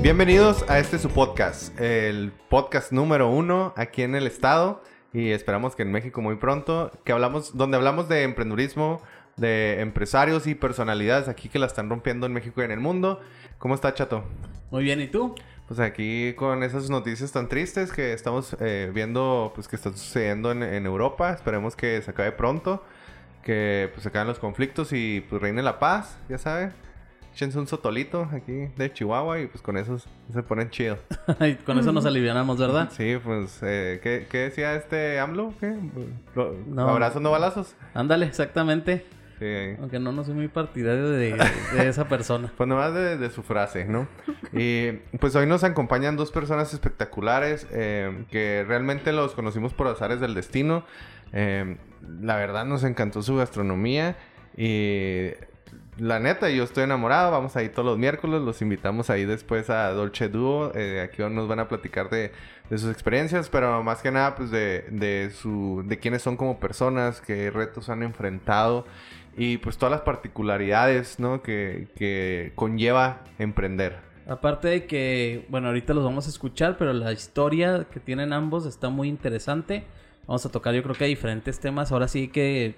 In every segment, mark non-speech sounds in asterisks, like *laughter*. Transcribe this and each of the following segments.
Bienvenidos a este su podcast, el podcast número uno aquí en el estado y esperamos que en México muy pronto, que hablamos, donde hablamos de emprendurismo, de empresarios y personalidades aquí que la están rompiendo en México y en el mundo. ¿Cómo está Chato? Muy bien, ¿y tú? Pues aquí con esas noticias tan tristes que estamos eh, viendo, pues que está sucediendo en, en, Europa. Esperemos que se acabe pronto, que pues se acaben los conflictos y pues reine la paz, ya saben. Échense un sotolito aquí de Chihuahua y pues con eso se ponen chido. *laughs* y con eso nos alivianamos, ¿verdad? Sí, pues, eh, ¿qué, ¿qué, decía este AMLO? ¿Qué? No. ¿Abrazos no balazos? Ándale, exactamente. Sí. Aunque no, no soy muy partidario de, de esa persona. *laughs* pues nomás de, de, su frase, ¿no? y pues hoy nos acompañan dos personas espectaculares eh, que realmente los conocimos por azares del destino. Eh, la verdad nos encantó su gastronomía y la neta, yo estoy enamorado. Vamos ahí todos los miércoles. Los invitamos ahí después a Dolce Duo. Eh, aquí nos van a platicar de, de, sus experiencias, pero más que nada, pues de, de, su, de quiénes son como personas, qué retos han enfrentado y pues todas las particularidades, ¿no? Que, que conlleva emprender. Aparte de que, bueno, ahorita los vamos a escuchar, pero la historia que tienen ambos está muy interesante. Vamos a tocar, yo creo que diferentes temas. Ahora sí que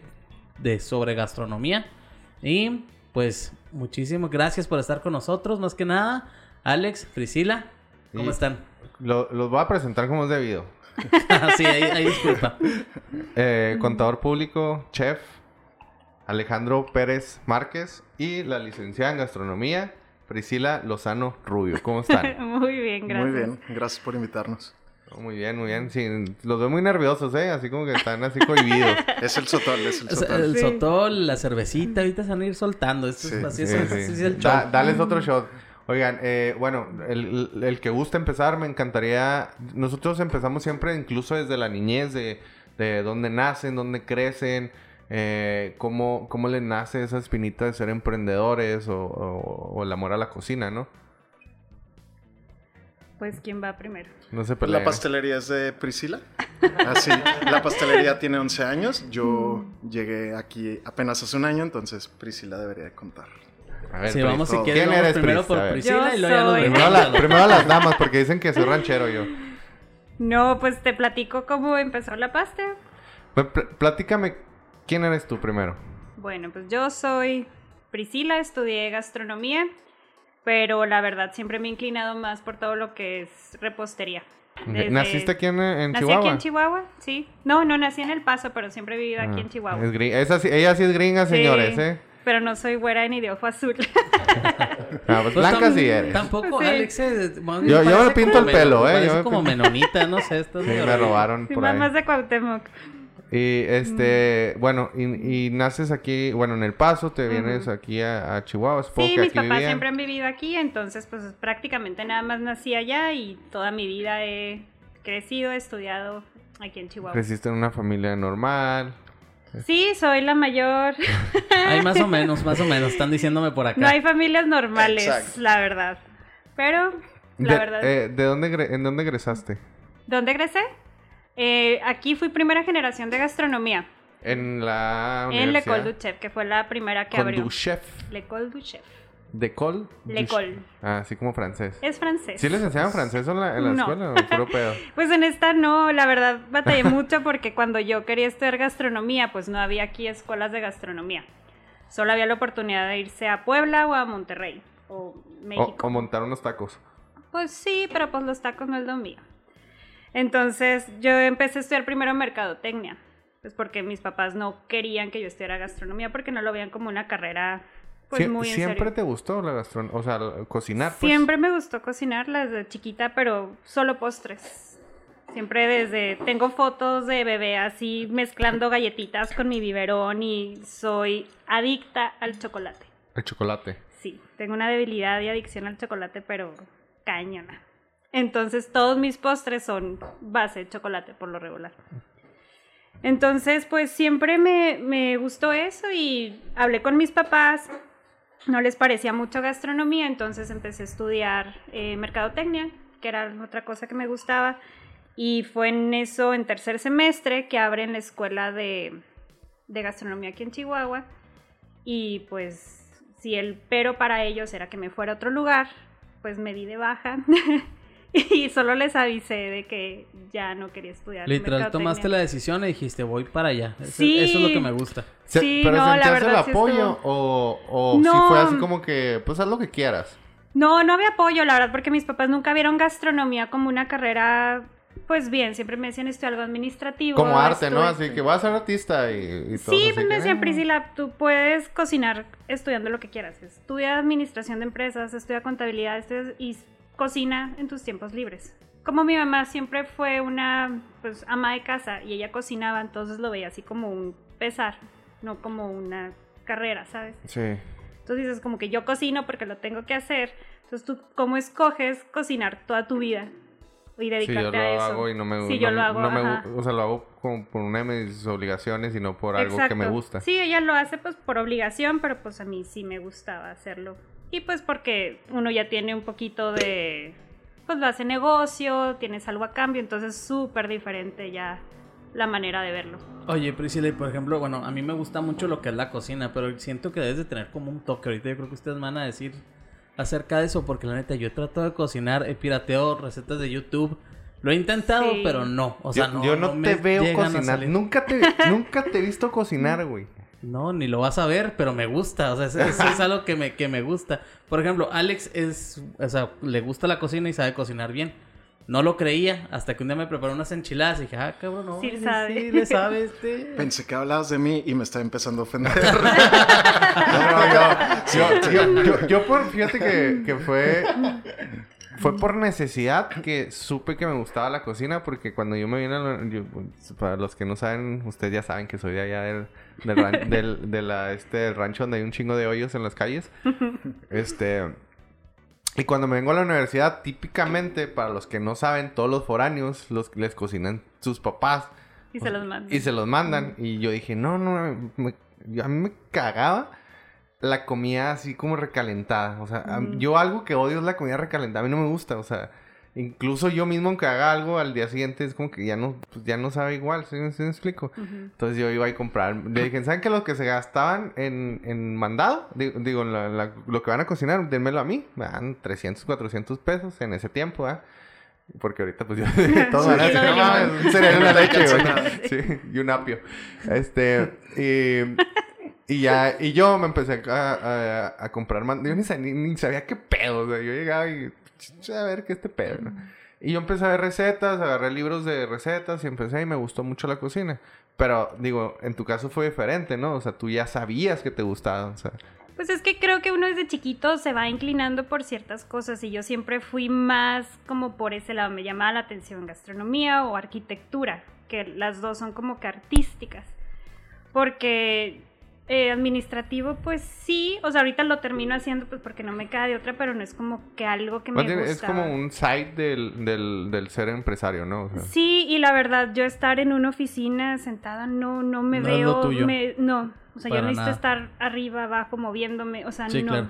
de sobre gastronomía. Y pues muchísimas gracias por estar con nosotros. Más que nada, Alex, Priscila, ¿cómo están? Lo, los voy a presentar como es debido. *laughs* sí, ahí, ahí disculpa. *laughs* Eh, contador público, chef, Alejandro Pérez Márquez y la licenciada en gastronomía, Priscila Lozano Rubio. ¿Cómo están? *laughs* muy bien, gracias. Muy bien, gracias por invitarnos. Muy bien, muy bien. Sí, los veo muy nerviosos, ¿eh? Así como que están así cohibidos. *laughs* es el sotol, es el sotol. el Sí. sotol, la cervecita, ahorita se van a ir soltando. Esto es Sí, así, Sí, es, sí. así es el Da- show. dales otro shot. Oigan, eh, bueno, el, el- que gusta empezar, me encantaría. Nosotros empezamos siempre, incluso desde la niñez, de, de dónde nacen, dónde crecen, eh, cómo, cómo le nace esa espinita de ser emprendedores o, o- o el amor a la cocina, ¿no? Pues, ¿quién va primero? No se peleen. la pastelería es de Priscila. *laughs* Así, la pastelería tiene 11 años. Yo llegué aquí apenas hace un año, entonces Priscila debería de contar. A ver, Sí, Pris, vamos si ¿quién quieres, vamos eres, primero Pris? por. Priscila Yo y luego soy. Primero, la- primero las damas, porque dicen que soy ranchero yo. No, pues te platico cómo empezó la pasta. Pues, pl- platícame, ¿quién eres tú primero? Bueno, pues yo soy Priscila, estudié gastronomía, pero la verdad siempre me he inclinado más por todo lo que es repostería. Desde- ¿Naciste aquí en, en Nací Chihuahua? aquí en Chihuahua, sí. No, no nací en El Paso, pero siempre he vivido aquí Ah, en Chihuahua. es esa ella sí es gringa, Sí, señores, ¿eh? Pero no soy güera ni de ojo azul. *laughs* Ah, pues Pues blanca sí eres. Tampoco, Sí. Alex. eh, Yo- yo me pinto como el pelo, ¿eh? Yo me como menonita, no sé. Estás Sí, me robaron Sí, por ahí. mamás de Cuauhtémoc. Y este, bueno, y, y naces aquí, bueno, en El Paso, te vienes aquí a, a Chihuahua, supongo Sí, que mis aquí papás vivían. siempre han vivido aquí, entonces pues prácticamente nada más nací allá y toda mi vida he crecido, he estudiado aquí en Chihuahua. Creciste en una familia normal. Sí, soy la mayor. *laughs* Ay, más o menos, más o menos. Están diciéndome por acá. No hay familias normales, Exacto. la verdad. Pero, la de, verdad. eh, ¿de dónde, en dónde egresaste? ¿Dónde egresé? Eh, aquí fui primera generación de gastronomía. En la En. L'École du Chef, que fue la primera que abrió. du chef. L'École du Chef. ¿De col? L'École. Ah, así como francés. Es francés. ¿Sí les enseñan francés en la, en la No. escuela o puro *laughs* pedo? Pues en esta no, la verdad batallé *laughs* mucho porque cuando yo quería estudiar gastronomía, pues no había aquí escuelas de gastronomía. Solo había la oportunidad de irse a Puebla o a Monterrey o O, México. o montar unos tacos. Pues sí, pero pues los tacos no es lo mío. Entonces yo empecé a estudiar primero mercadotecnia, pues porque mis papás no querían que yo estudiara gastronomía porque no lo veían como una carrera pues Sie- muy en ¿Siempre serio. te gustó la gastronomía? O sea, cocinar, pues. Siempre me gustó cocinar desde chiquita, pero solo postres. Siempre desde... Tengo fotos de bebé así mezclando galletitas con mi biberón y soy adicta al chocolate. El chocolate. Sí, tengo una debilidad y adicción al chocolate, pero cañona. Entonces todos mis postres son base de chocolate por lo regular. Entonces, pues siempre me, me gustó eso y hablé con mis papás. No les parecía mucho gastronomía, entonces empecé a estudiar eh, mercadotecnia, que era otra cosa que me gustaba. Y fue en eso, en tercer semestre, que abren la escuela de, de gastronomía aquí en Chihuahua. Y pues, si el pero para ellos era que me fuera a otro lugar, pues me di de baja. *laughs* *laughs* y solo les avisé de que ya no quería estudiar. Literal, tomaste la decisión y dijiste, voy para allá. Eso, Sí. eso es lo que me gusta. Se- Sí, ¿Pero no, la sentías el sí apoyo estuvo- o, o si No. fue así como que, pues haz lo que quieras? No, no había apoyo, la verdad, porque mis papás nunca vieron gastronomía como una carrera, pues bien, siempre me decían esto algo administrativo. Como arte, ¿no? Así que voy a ser artista y, y todo. Sí, pues me decían. Priscila, tú puedes cocinar estudiando lo que quieras. Estudia administración de empresas, estudia contabilidad estudia- y cocina en tus tiempos libres. Como mi mamá siempre fue una pues, ama de casa y ella cocinaba, entonces lo veía así como un pesar, no como una carrera, ¿sabes? Sí. Entonces dices como que yo cocino porque lo tengo que hacer. Entonces tú, ¿cómo escoges cocinar toda tu vida? Y Sí, dedicarte yo lo a eso. hago y no me Sí, no- yo lo hago, no me o sea, lo hago como por una de mis obligaciones y no por algo que me gusta. Sí, ella lo hace pues por obligación, pero pues a mí sí me gustaba hacerlo. Y pues porque uno ya tiene un poquito de, pues lo hace negocio, tienes algo a cambio, entonces es súper diferente ya la manera de verlo. Oye, Priscila, y por ejemplo, bueno, a mí me gusta mucho lo que es la cocina, pero siento que debes de tener como un toque. Ahorita yo creo que ustedes me van a decir acerca de eso, porque la neta, yo he tratado de cocinar, he pirateado recetas de YouTube. Lo he intentado, Sí. pero no. O sea, yo, no, yo no, me te veo cocinar. Nunca te, nunca te he visto cocinar, güey. No, ni lo vas a ver, pero me gusta. O sea, eso, eso es *laughs* algo que me, que me gusta. Por ejemplo, Alex es, o sea, le gusta la cocina y sabe cocinar bien. No lo creía hasta que un día me preparó unas enchiladas y dije, ah, cabrón, no. Sí sí, sabe. sí, le sabe *laughs* este. Pensé que hablabas de mí y me está empezando a ofender. *laughs* No, no, yo, yo, yo- yo por, fíjate que, que fue, fue por necesidad que supe que me gustaba la cocina porque cuando yo me vine a la- yo, para los que no saben, ustedes ya saben que soy de allá del, del, ran- *laughs* del- de la, este, del rancho donde hay un chingo de hoyos en las calles. *laughs* Este... Y cuando me vengo a la universidad, típicamente, para los que no saben, todos los foráneos los, les cocinan sus papás. Y se los mando. Y se los mandan. Y yo dije, no, no, me- yo- a mí me cagaba la comida así como recalentada. O sea, Ujú. yo algo que odio es la comida recalentada. A mí no me gusta. O sea, incluso yo mismo aunque haga algo al día siguiente es como que ya no, pues ya no sabe igual. ¿Sí, sí me explico? Ujú. Entonces yo iba a comprar. Le dije, ¿saben que los que se gastaban en, en mandado? Digo, digo, la- la- lo que van a cocinar, denmelo a mí. Me dan 300, 400 pesos en ese tiempo, ¿ah? Porque ahorita pues yo... *laughs* van a Sí, "No de mames, limón". un cereal una leche, alcanza güey". nada. Sí, y un apio. Este... Y, y ya... Y yo me empecé a, a- a comprar mandado. Yo ni, sa- ni, sabía qué pedo. O sea, yo llegaba y... A ver qué este pedo, ¿no? Y yo empecé a ver recetas, agarré libros de recetas y empecé y me gustó mucho la cocina. Pero digo, en tu caso fue diferente, ¿no? O sea, tú ya sabías que te gustaba. O sea, Pues es que creo que uno desde chiquito se va inclinando por ciertas cosas y yo siempre fui más como por ese lado. Me llamaba la atención gastronomía o arquitectura, que las dos son como que artísticas. Porque eh, administrativo, pues sí, o sea, ahorita lo termino haciendo pues porque no me queda de otra, pero no es como que algo que me gusta. es como un side del, del, del ser empresario, ¿no? O sea, Sí, y la verdad, yo estar en una oficina sentada no, no me No es veo. lo tuyo. me- no, o sea, yo necesito nada. estar arriba, abajo, moviéndome, o sea, Sí, no. claro.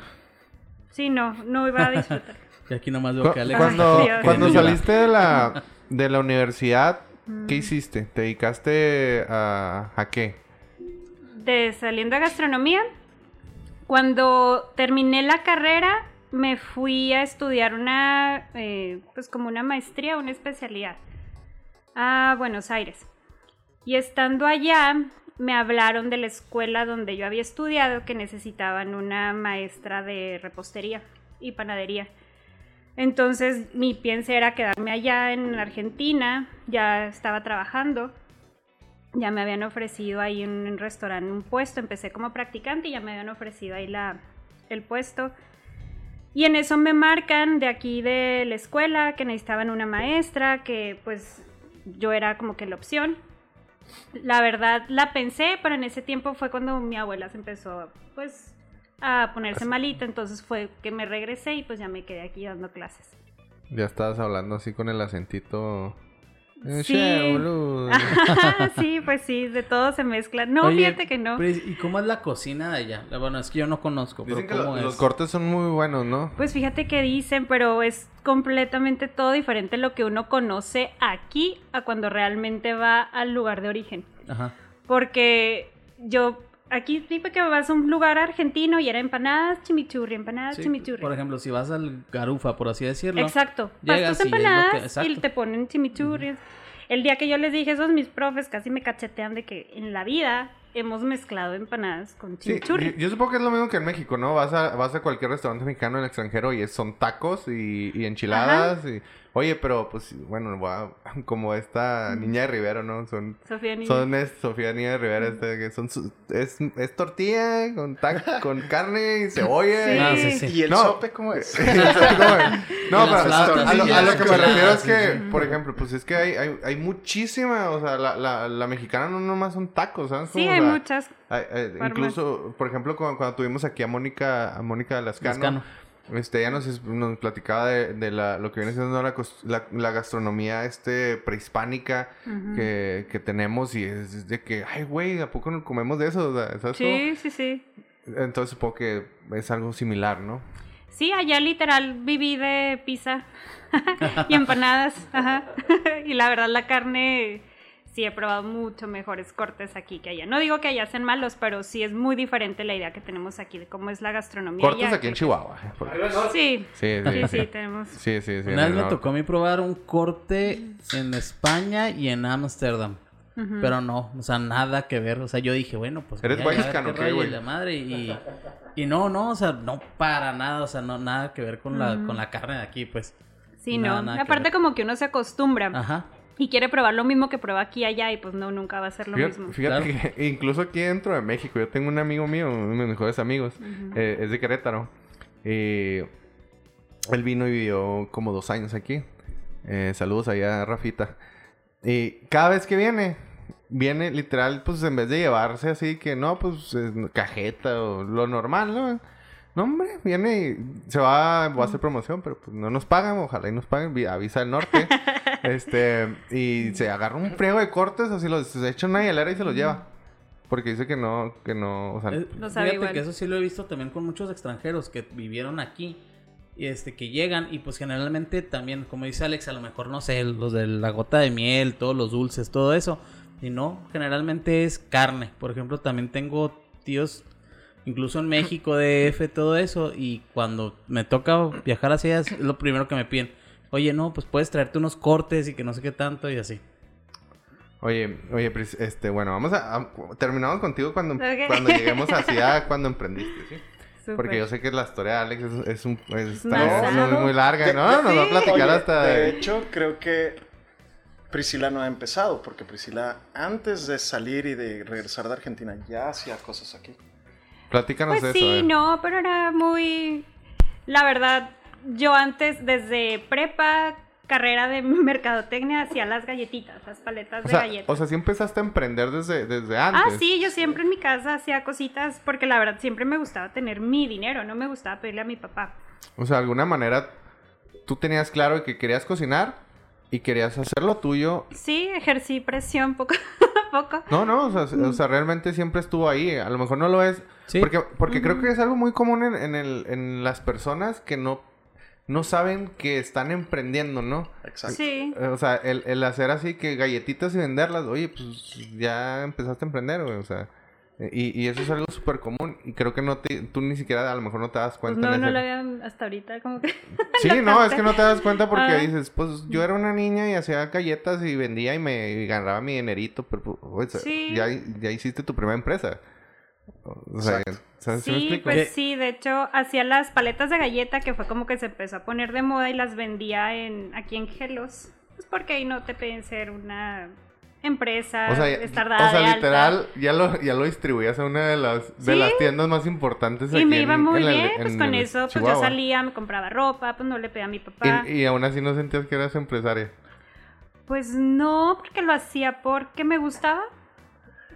Sí, no, no iba a disfrutar. *laughs* Y aquí nomás veo que Alex. cuando Ay, cuando saliste de la, *laughs* de la universidad, Mm. ¿qué hiciste? ¿Te dedicaste a, a qué? De saliendo de gastronomía, cuando terminé la carrera, me fui a estudiar una, eh, pues como una maestría, una especialidad a Buenos Aires. Y estando allá, me hablaron de la escuela donde yo había estudiado que necesitaban una maestra de repostería y panadería. Entonces mi pienso era quedarme allá en Argentina, ya estaba trabajando, ya me habían ofrecido ahí en un restaurante un puesto, empecé como practicante y ya me habían ofrecido ahí la, el puesto. Y en eso me marcan de aquí de la escuela que necesitaban una maestra, que pues yo era como que la opción. La verdad la pensé, pero en ese tiempo fue cuando mi abuela se empezó pues a ponerse malita, entonces fue que me regresé y pues ya me quedé aquí dando clases. Ya estabas hablando así con el acentito. Eh, Sí. che, boludo. *laughs* sí, pues sí, de todo se mezcla. No, Oye, fíjate que no. ¿Y cómo es la cocina de allá? Bueno, es que yo no conozco, pero que ¿cómo lo- es? los cortes son muy buenos, ¿no? Pues fíjate que dicen, pero es completamente todo diferente lo que uno conoce aquí a cuando realmente va al lugar de origen. Ajá. Porque yo aquí tipo que vas a un lugar argentino y era empanadas, chimichurri, empanadas, Sí, chimichurri. por ejemplo, si vas al Garufa, por así decirlo. Exacto. Llegas y que- empanadas y, te ponen chimichurri. El día que yo les dije eso, mis profes casi me cachetean de que en la vida hemos mezclado empanadas con Sí, chimichurri. yo, yo supongo que es lo mismo que en México, ¿no? Vas a, vas a cualquier restaurante mexicano en el extranjero y es- son tacos y, y enchiladas y... Oye, pero pues, bueno, *laughs* como esta niña de Rivero, ¿no? Son... Sofía Niño. Son es, Sofía Niña de Rivera, este, que son su- es, es tortilla con, tac- *laughs* con carne y cebolla. Sí. Sí, sí. ¿Y el No. sope cómo es? *laughs* No, no, pero a, lo, a que me refiero es que, por ejemplo, pues es que hay, hay, hay muchísima, o sea, la, la, la mexicana no nomás son tacos, ¿sabes? Sí? O hay sea, muchas. hay- hay- formas. incluso, por ejemplo, cuando, cuando tuvimos aquí a Mónica, a Mónica Lascano, Lascano. Este, ella nos, nos platicaba de, de la, lo que viene siendo la, la, la gastronomía este prehispánica que, que tenemos y es de que, ay, güey, ¿a poco no comemos de eso? O sea, ¿sabes cómo? Sí, sí, sí. Entonces supongo que es algo similar, ¿no? Sí, allá literal viví de pizza *laughs* y empanadas. Ajá. *laughs* y la verdad la carne sí he probado mucho mejores cortes aquí que allá. No digo que allá sean malos, pero sí es muy diferente la idea que tenemos aquí de cómo es la gastronomía. Cortes allá. aquí en Chihuahua. eh, porque- Sí, Sí, sí, sí, tenemos. Sí, sí, sí. Una vez me tocó a mí probar un corte en España y en Ámsterdam. Pero no, o sea, nada que ver. O sea, yo dije, bueno, pues. ¿Eres rollo güey? y la madre. Y, y no, no, o sea, no para nada. O sea, no, nada que ver con, la, con la carne de aquí, pues. Sí, Nada, no. nada que Aparte como que uno se acostumbra Ajá. Y quiere probar lo mismo que prueba aquí y allá y pues no, nunca va a ser lo Fíjate, mismo. fíjate que *laughs* incluso aquí dentro de México, yo tengo un amigo mío, uno de mis mejores amigos, eh, es de Querétaro. Y él vino y vivió como dos años aquí. Eh, saludos allá a Rafita. Y cada vez que viene, viene literal, pues en vez de llevarse así que no, pues eh, cajeta o lo normal, ¿no? No, hombre, viene y se va, va a hacer promoción, pero pues no nos pagan, ojalá y nos paguen, vi- avisa el norte. *laughs* este, y se agarra un friego de cortes, así los se echa una hielera y se los lleva. Porque dice que no, que no, o sea, Eh, No sabe fíjate igual. que eso sí lo he visto también con muchos extranjeros que vivieron aquí. Y este, que llegan y pues generalmente también, como dice Alex, a lo mejor no sé, los de la gota de miel, todos los dulces, todo eso. Y no, generalmente es carne. Por ejemplo, también tengo tíos, incluso en México, DF, todo eso. Y cuando me toca viajar hacia allá, es lo primero que me piden. Oye, no, pues puedes traerte unos cortes y que no sé qué tanto y así. Oye, oye, Pris, este, bueno, vamos a, a- terminamos contigo cuando, *laughs* cuando lleguemos hacia cuando emprendiste, ¿sí? Porque yo sé que la historia de Alex es, es un, es- está muy, larga, ¿no? Nos va a platicar Oye, hasta... De hecho, creo que Priscila no ha empezado, porque Priscila, antes de salir y de regresar de Argentina, ya hacía cosas aquí. Platícanos Pues eso. sí, no, pero era muy... La verdad, yo antes, desde prepa, carrera de *laughs* mercadotecnia, hacía las galletitas, las paletas O de sea, galletas. o sea, sí empezaste a emprender desde, desde antes. Ah, sí, yo siempre en mi casa hacía cositas porque la verdad siempre me gustaba tener mi dinero, no me gustaba pedirle a mi papá. O sea, de alguna manera tú tenías claro que querías cocinar y querías hacer lo tuyo. Sí, ejercí presión poco *laughs* a poco. No, no, o sea, o sea, realmente siempre estuvo ahí. A lo mejor no lo es. Sí. Porque, porque creo que es algo muy común en, en, el, en las personas que no, no saben que están emprendiendo, ¿no? Exacto. Sí. Eh, O sea, el, el hacer así que galletitas y venderlas, oye, pues ya empezaste a emprender, güey, o sea. Y, y eso es algo súper común. Y creo que no te, tú ni siquiera a lo mejor no te das Pues cuenta. no, en no ese- lo había hasta ahorita como que... *laughs* Sí, *laughs* no, es que no te das cuenta porque Ah. dices, pues yo era una niña y hacía galletas y vendía y me y ganaba mi dinerito, pero pues, Sí. ya, ya hiciste tu primera empresa. O sea. ¿Sí me pues ¿Qué? sí, de hecho hacía las paletas de galleta que fue como que se empezó a poner de moda y las vendía en aquí en Gelos. Pues porque ahí no te piden ser una empresa, O sea, o sea, de alta. literal, ya lo, ya lo distribuías a una de las, de Sí. las tiendas más importantes aquí Y me en- iba muy en la- bien, pues con eso, pues yo salía, me compraba ropa, pues no le pedía a mi papá. Y, y aún así no sentías que eras empresaria. Pues no, porque lo hacía porque me gustaba.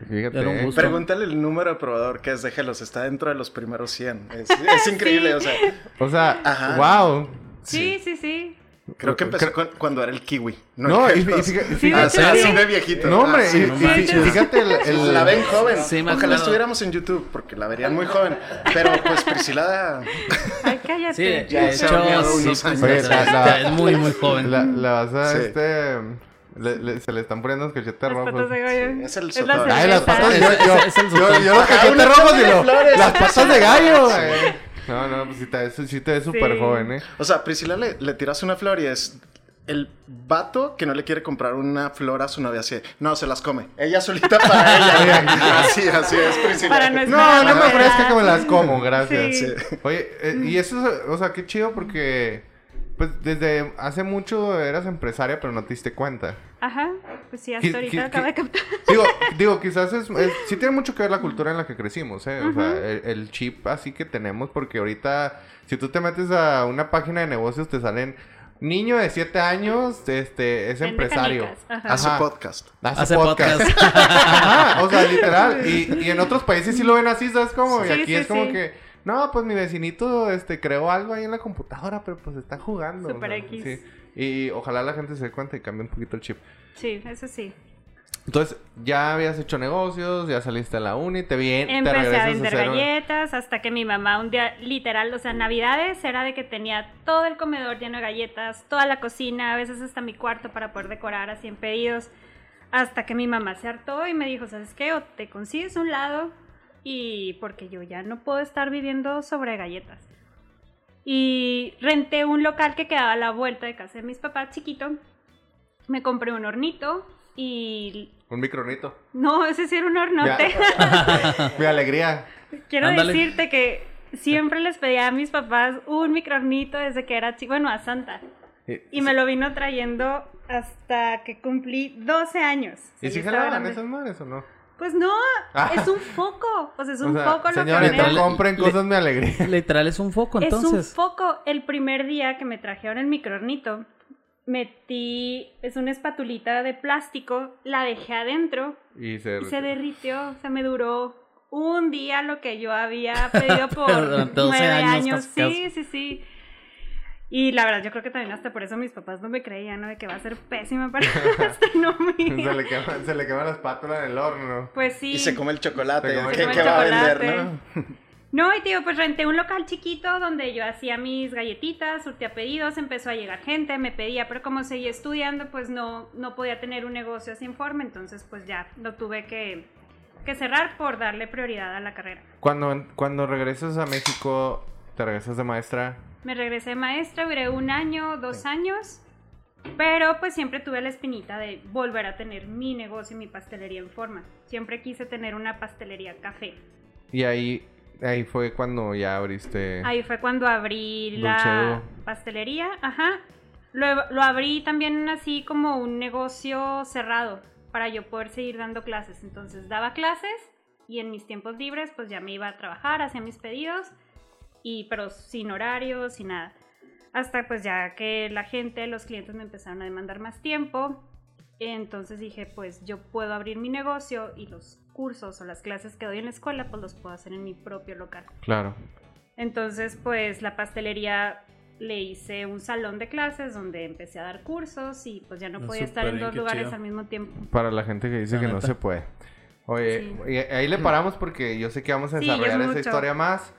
Fíjate. Era un gusto. Pregúntale el número de probador que es, déjelos, está dentro de los primeros 100. Es, *laughs* es increíble, o sea, O sea, Ajá. wow. Sí, sí, sí. creo que empezó Creo- con- cuando era el kiwi. No, el y, y fíjate, Sí, de Ah, hecho, o sea, sí. así de viejito. no, hombre, Ah, sí, y- no y- manches. y fíjate el, el- La ven joven. Sí, Ojalá estuviéramos en YouTube, porque la verían muy joven. Pero pues Priscila Ay, cállate. Sí, de Ya hecho, se ha horneado sí, unos pues, años. Sea, la- la- es muy, muy joven. la, la vas a Sí. este le- le- se le están poniendo los cachetes Las rojos. patas de gallo. es el Es la. Ay, las patas, yo, ese es el yo, yo los cachetes rojos y de lo, las patas de gallo. No, no, pues sí te, ves- sí súper Sí. joven, ¿eh? O sea, Priscila le, le tiras una flor y es el vato que no le quiere comprar una flor a su novia así. No, se las come. Ella solita para *laughs* ella. así, así es, Priscila. Para no No, me ofrezca que me las como, gracias. Sí. Sí. Oye, eh, y eso, o sea, qué chido porque, pues, desde hace mucho eras empresaria, pero no te diste cuenta. Ajá, pues sí, ¿Qué- hasta ahorita qué- acabo de captar. *laughs* Digo, digo, quizás es, es- sí tiene mucho que ver la cultura en la que crecimos, ¿eh? O sea, el, el chip así que tenemos, porque ahorita, si tú te metes a una página de negocios, te salen niño de 7 años, este, es empresario. ajá. Hace podcast. Hace, Hace podcast. podcast. *laughs* Ajá, o sea, literal. *laughs* Y, y en otros países sí lo ven así, ¿sabes cómo? y aquí sí, es como sí. que, no, pues mi vecinito este, creó algo ahí en la computadora, pero pues está jugando. o Super sea, X. sí. Y ojalá la gente se dé cuenta y cambie un poquito el chip. Sí, eso sí. Entonces, ya habías hecho negocios, ya saliste a la uni, te bien, te Empecé a regresas vender hacer un- galletas hasta que mi mamá un día, literal, o sea, navidades era de que tenía todo el comedor lleno de galletas, toda la cocina, a veces hasta mi cuarto para poder decorar así en pedidos. Hasta que mi mamá se hartó y me dijo, ¿sabes qué? O te consigues un lado y porque yo ya no puedo estar viviendo sobre galletas. Y renté un local que quedaba a la vuelta de casa de mis papás, chiquito. Me compré un hornito y... Un micronito. No, ese sí era un hornote. *laughs* Mi alegría. Quiero Ándale. decirte que siempre les pedía a mis papás un micronito desde que era chico, bueno, a Santa. Y me lo vino trayendo hasta que cumplí 12 años. ¿Y si jalaban esas madres o no? Pues no, Ah. es un foco. O sea, es O un sea, foco lo que compren Le- cosas mi alegría. *laughs* Literal es un foco, Es un entonces. foco. El primer día que me trajeron el microornito, metí, es una espatulita de plástico, la dejé adentro Y se, y se derritió. O sea, me duró un día lo que yo había pedido *laughs* por Durante 12 nueve años, Sí, sí, sí. Y la verdad, yo creo que también hasta por eso mis papás no me creían, ¿no? De que va a ser pésima para *laughs* gastronomía. se, le quema, se le quema la espátula en el horno. Pues sí. Y se come el chocolate. Se come el ¿Qué, chocolate. va a vender, no? *laughs* No, y tío, pues renté un local chiquito donde yo hacía mis galletitas, surtía pedidos, empezó a llegar gente, me pedía, pero como seguía estudiando, pues no, no podía tener un negocio así en forma, entonces pues ya lo tuve que, que cerrar por darle prioridad a la carrera. Cuando, cuando regresas a México, te regresas de maestra. Me regresé maestra, duré un año, dos años, pero pues siempre tuve la espinita de volver a tener mi negocio y mi pastelería en forma. Siempre quise tener una pastelería café. Y ahí, ahí fue cuando ya abriste. Ahí fue cuando abrí la pastelería, ajá. Lo, lo abrí también así como un negocio cerrado para yo poder seguir dando clases. Entonces daba clases y en mis tiempos libres pues ya me iba a trabajar, hacía mis pedidos, y, pero sin horario, sin nada. Hasta pues ya que la gente, los clientes me empezaron a demandar más tiempo. Entonces dije, pues yo puedo abrir mi negocio y los cursos o las clases que doy en la escuela pues los puedo hacer en mi propio local. Claro. Entonces, pues la pastelería le hice un salón de clases donde empecé a dar cursos y pues ya no podía estar súper en dos lugares chido. al mismo tiempo. Para la gente que dice La que no neta. se puede. Oye, Sí. y ahí le paramos porque yo sé que vamos a Sí, desarrollar es esa historia más.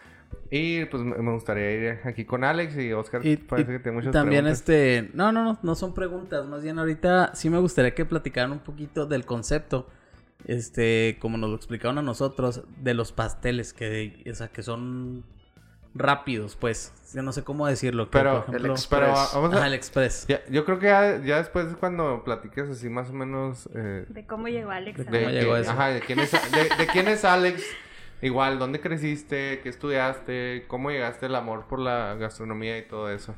Y pues me gustaría ir aquí con Alex y Oscar. Y, parece y que tiene muchas también preguntas. este, no, no, no, no son preguntas, más bien ahorita sí me gustaría que platicaran un poquito del concepto, este, como nos lo explicaron a nosotros, de los pasteles que, o sea, que son rápidos, pues, yo no sé cómo decirlo, que, Pero, por el ejemplo, ex- pero Express. vamos a... Ajá, el express. Ya, yo creo que ya, ya después cuando platiques así más o menos... eh, De cómo llegó Alex. De a- de, ¿Cómo llegó que- eso? ajá, de quién es, de, de quién es Alex. *laughs* Igual, ¿dónde creciste? ¿Qué estudiaste? ¿Cómo llegaste al amor por la gastronomía y todo eso?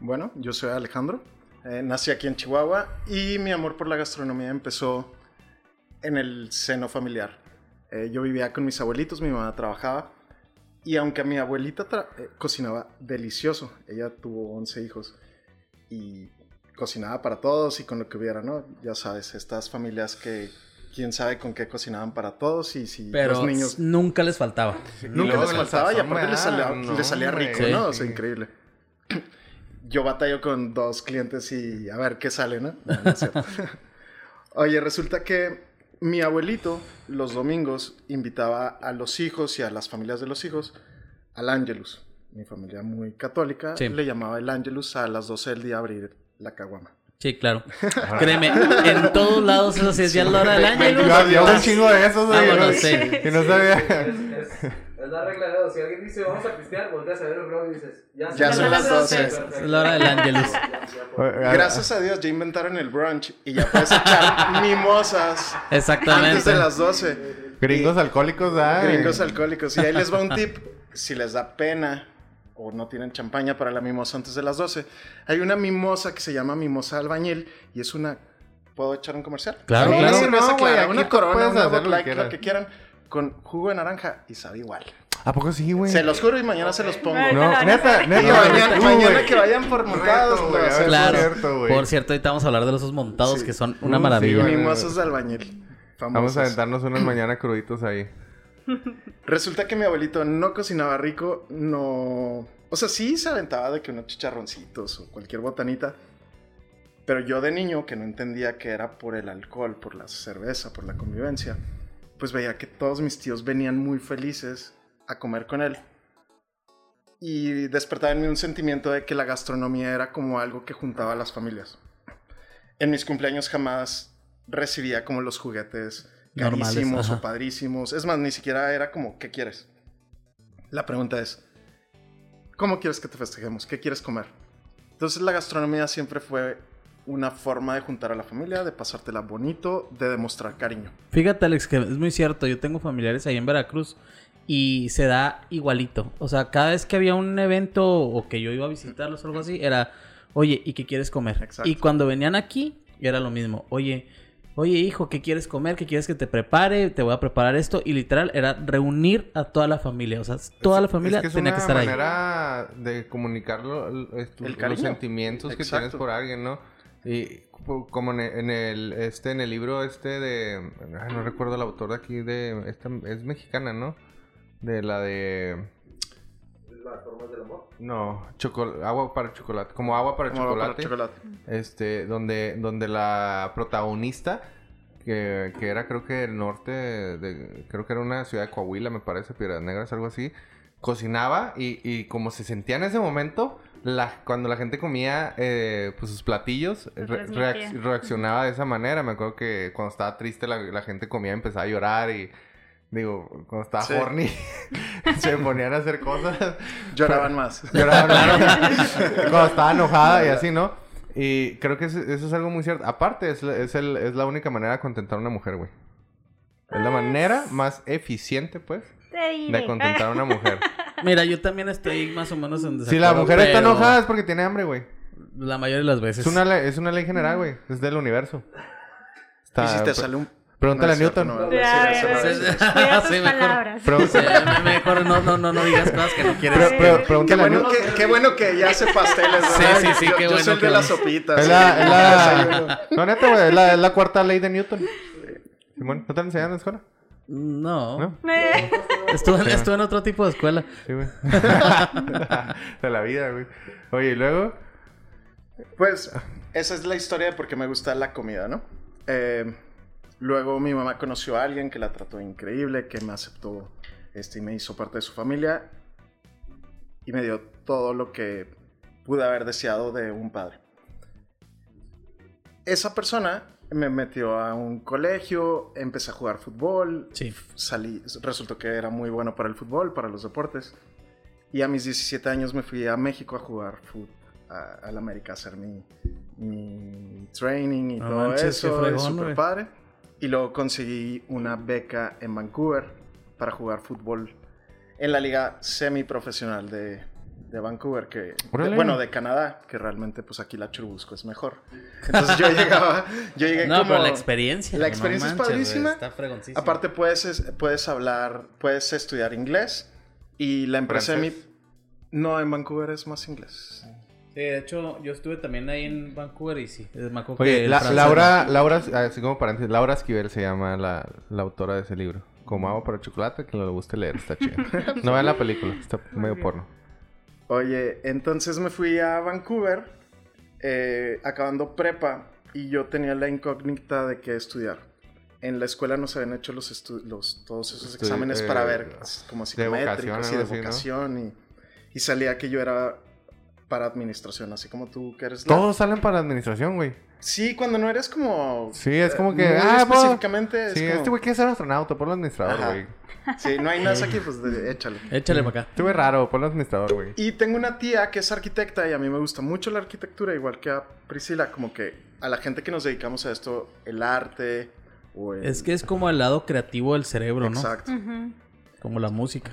Bueno, yo soy Alejandro. eh, nací aquí en Chihuahua y mi amor por la gastronomía empezó en el seno familiar. Eh, yo vivía con mis abuelitos, mi mamá trabajaba. Y aunque mi abuelita eh, cocinaba delicioso, ella tuvo 11 hijos y cocinaba para todos y con lo que hubiera, ¿no? Ya sabes, estas familias que quién sabe con qué cocinaban para todos y si Pero los niños nunca les faltaba. Nunca les faltaba y aparte les salía, No, les salía rico, Sí. ¿no? O sea, Sí. increíble. *clears throat* Yo batallo con dos clientes y a ver qué sale, ¿no? No, no es cierto. *laughs* Oye, resulta que mi abuelito los domingos invitaba a los hijos y a las familias de los hijos al Angelus. Mi familia muy católica Sí. le llamaba el Angelus a las 12 del día a abrir la caguama. Sí, claro. Créeme, en todos lados eso sí es ya la hora del año. Yo, un chingo de esos, güey. Vámonos, ¿no? sí. Y no sabía. Es, es la regla de dos. Si alguien dice vamos a pistear, volteas a ver el reloj y dices, ya, Ya son las 12. Es la hora del Ángelus. Gracias a Dios ya inventaron el brunch y ya puedes echar *laughs* mimosas Exactamente. antes de las 12. Gringos alcohólicos, ¿ah? Gringos alcohólicos. Y ahí les va un tip. Si les da pena o no tienen champaña para la mimosa antes de las 12, hay una mimosa que se llama mimosa albañil y es una... ¿Puedo echar un comercial? Claro, una claro. cerveza No, clara, una corona, puedes una hacer Bud lo que quieran, con jugo de naranja y sabe igual. ¿A poco sí, güey? Se los juro y mañana se los pongo. No, No, neta, neta. Mañana, Tú, mañana güey. que vayan por montados, güey. Claro. cierto, güey. Por cierto, ahorita vamos a hablar de los montados Sí. que son una sí, maravilla. güey. Mimosas de albañil. Vamos a aventarnos unas mañana cruditos ahí. Resulta que mi abuelito no cocinaba rico, no... O sea, sí se aventaba de que unos chicharroncitos o cualquier botanita. Pero yo de niño, que no entendía que era por el alcohol, por la cerveza, por la convivencia, pues veía que todos mis tíos venían muy felices a comer con él. Y despertaba en mí un sentimiento de que la gastronomía era como algo que juntaba a las familias. En mis cumpleaños jamás recibía como los juguetes carísimos o padrísimos. Es más, ni siquiera era como, ¿qué quieres? La pregunta es, ¿cómo quieres que te festejemos? ¿Qué quieres comer? Entonces la gastronomía siempre fue una forma de juntar a la familia, de pasártela bonito, de demostrar cariño. Fíjate, Alex, que es muy cierto. Yo tengo familiares ahí en Veracruz y se da igualito. O sea, cada vez que había un evento o que yo iba a visitarlos o algo así, era, oye, ¿y qué quieres comer? Exacto. Y cuando venían aquí, era lo mismo. Oye, oye, hijo, ¿qué quieres comer? ¿Qué quieres que te prepare? Te voy a preparar esto. Y literal, era reunir a toda la familia. O sea, toda la familia es que es tenía una que estar ahí. manera de comunicar es- los sentimientos que tienes por alguien, ¿no? Y co- como en el, en el este en el libro este de ay, no recuerdo el autor de aquí de esta es mexicana, ¿no? De la de Las formas del amor. no, chocolate, agua para chocolate, como agua para Como para chocolate. chocolate. Este, donde, donde la protagonista, que, que era creo que del norte, de, creo que era una ciudad de Coahuila, me parece, Piedras Negras, algo así, cocinaba y, y como se sentía en ese momento, la, cuando la gente comía eh, pues sus platillos, re- reac- reaccionaba de esa manera. Me acuerdo que cuando estaba triste la, la gente comía y empezaba a llorar y... Digo, cuando estaba Sí. horny, *laughs* se ponían a hacer cosas. Lloraban más. Lloraba, *laughs* Cuando estaba enojada y así, ¿no? Y creo que eso, es algo muy cierto. Aparte, es, la- es, el- es la única manera de contentar a una mujer, güey. Es la manera más eficiente, pues, de contentar a una mujer. *laughs* Mira, yo también estoy más o menos en desacuerdo. Si la mujer está enojada es porque tiene hambre, güey. La mayoría de las veces. Es una, ley, es una ley general, güey. Es del universo. Está- y si te sale un... Pregúntale No a Newton. no, *laughs* sí, sí, sí, sí. Sí, palabras. Pero- Sí, me- mejor no, no, no, no digas cosas que no quieres. Pre- pre- Qué pregúntale a bueno, Newton. que, qué bueno que ya hace pasteles, Sí, ¿verdad? sí, sí, Yo- qué yo bueno soy el que de las sopitas. Es la, es la... *laughs* No, neta, güey. Es la, es la cuarta ley de Newton. Simón, ¿no te lo enseñaron en la escuela? No. ¿No? Eh, Estuve, en- estuve en otro tipo de escuela. Sí, güey. *laughs* de la vida, güey. Oye, y luego... Pues esa es la historia de por qué me gusta la comida, ¿no? Eh, luego mi mamá conoció a alguien que la trató increíble, que me aceptó este, y me hizo parte de su familia y me dio todo lo que pude haber deseado de un padre. Esa persona me metió a un colegio, empecé a jugar fútbol, Sí. salí, resultó que era muy bueno para el fútbol, para los deportes. Y a mis 17 años me fui a México a jugar fútbol, a- al América, a hacer mi, mi training y No todo manches, eso. fregón, es güey. padre. Y luego conseguí una beca en Vancouver para jugar fútbol en la liga semiprofesional de, de Vancouver, que... De- bueno, de Canadá, que realmente pues aquí la Churubusco es mejor. Entonces yo *laughs* llegaba, yo llegué No, como... pero la experiencia. La no experiencia es manches, padrísima. Está fregoncísima. Aparte puedes, es- puedes hablar, puedes estudiar inglés y la empresa de. No, en Vancouver es más inglés. Sí, de hecho, yo estuve también ahí en Vancouver y sí. Me Oye, la- Laura, Laura, así como paréntesis, Laura Esquivel se llama la, la autora de ese libro. Como agua para chocolate, que le guste leer, está chido. *laughs* No vean la película, está medio porno. Oye, entonces me fui a Vancouver eh, acabando prepa y yo tenía la incógnita de qué estudiar. En la escuela nos habían hecho los, los todos esos exámenes eh, para ver como de vocación, psicométricos y de ¿no? vocación y, y salía que yo era para administración, así como tú que eres la- Todos salen para administración, güey. Sí, cuando no eres como Sí, es como eh, que, ah, pues, específicamente es Sí, como- este güey quiere ser astronauta, ponlo administrador, güey. Sí, no hay nada aquí, pues de- échale. Échale para acá. Güey raro, ponlo administrador, güey. Y tengo una tía que es arquitecta y a mí me gusta mucho la arquitectura, igual que a Priscila, como que a la gente que nos dedicamos a esto, el arte o el... Es que es como el lado creativo del cerebro, ¿no? Exacto. Como la música.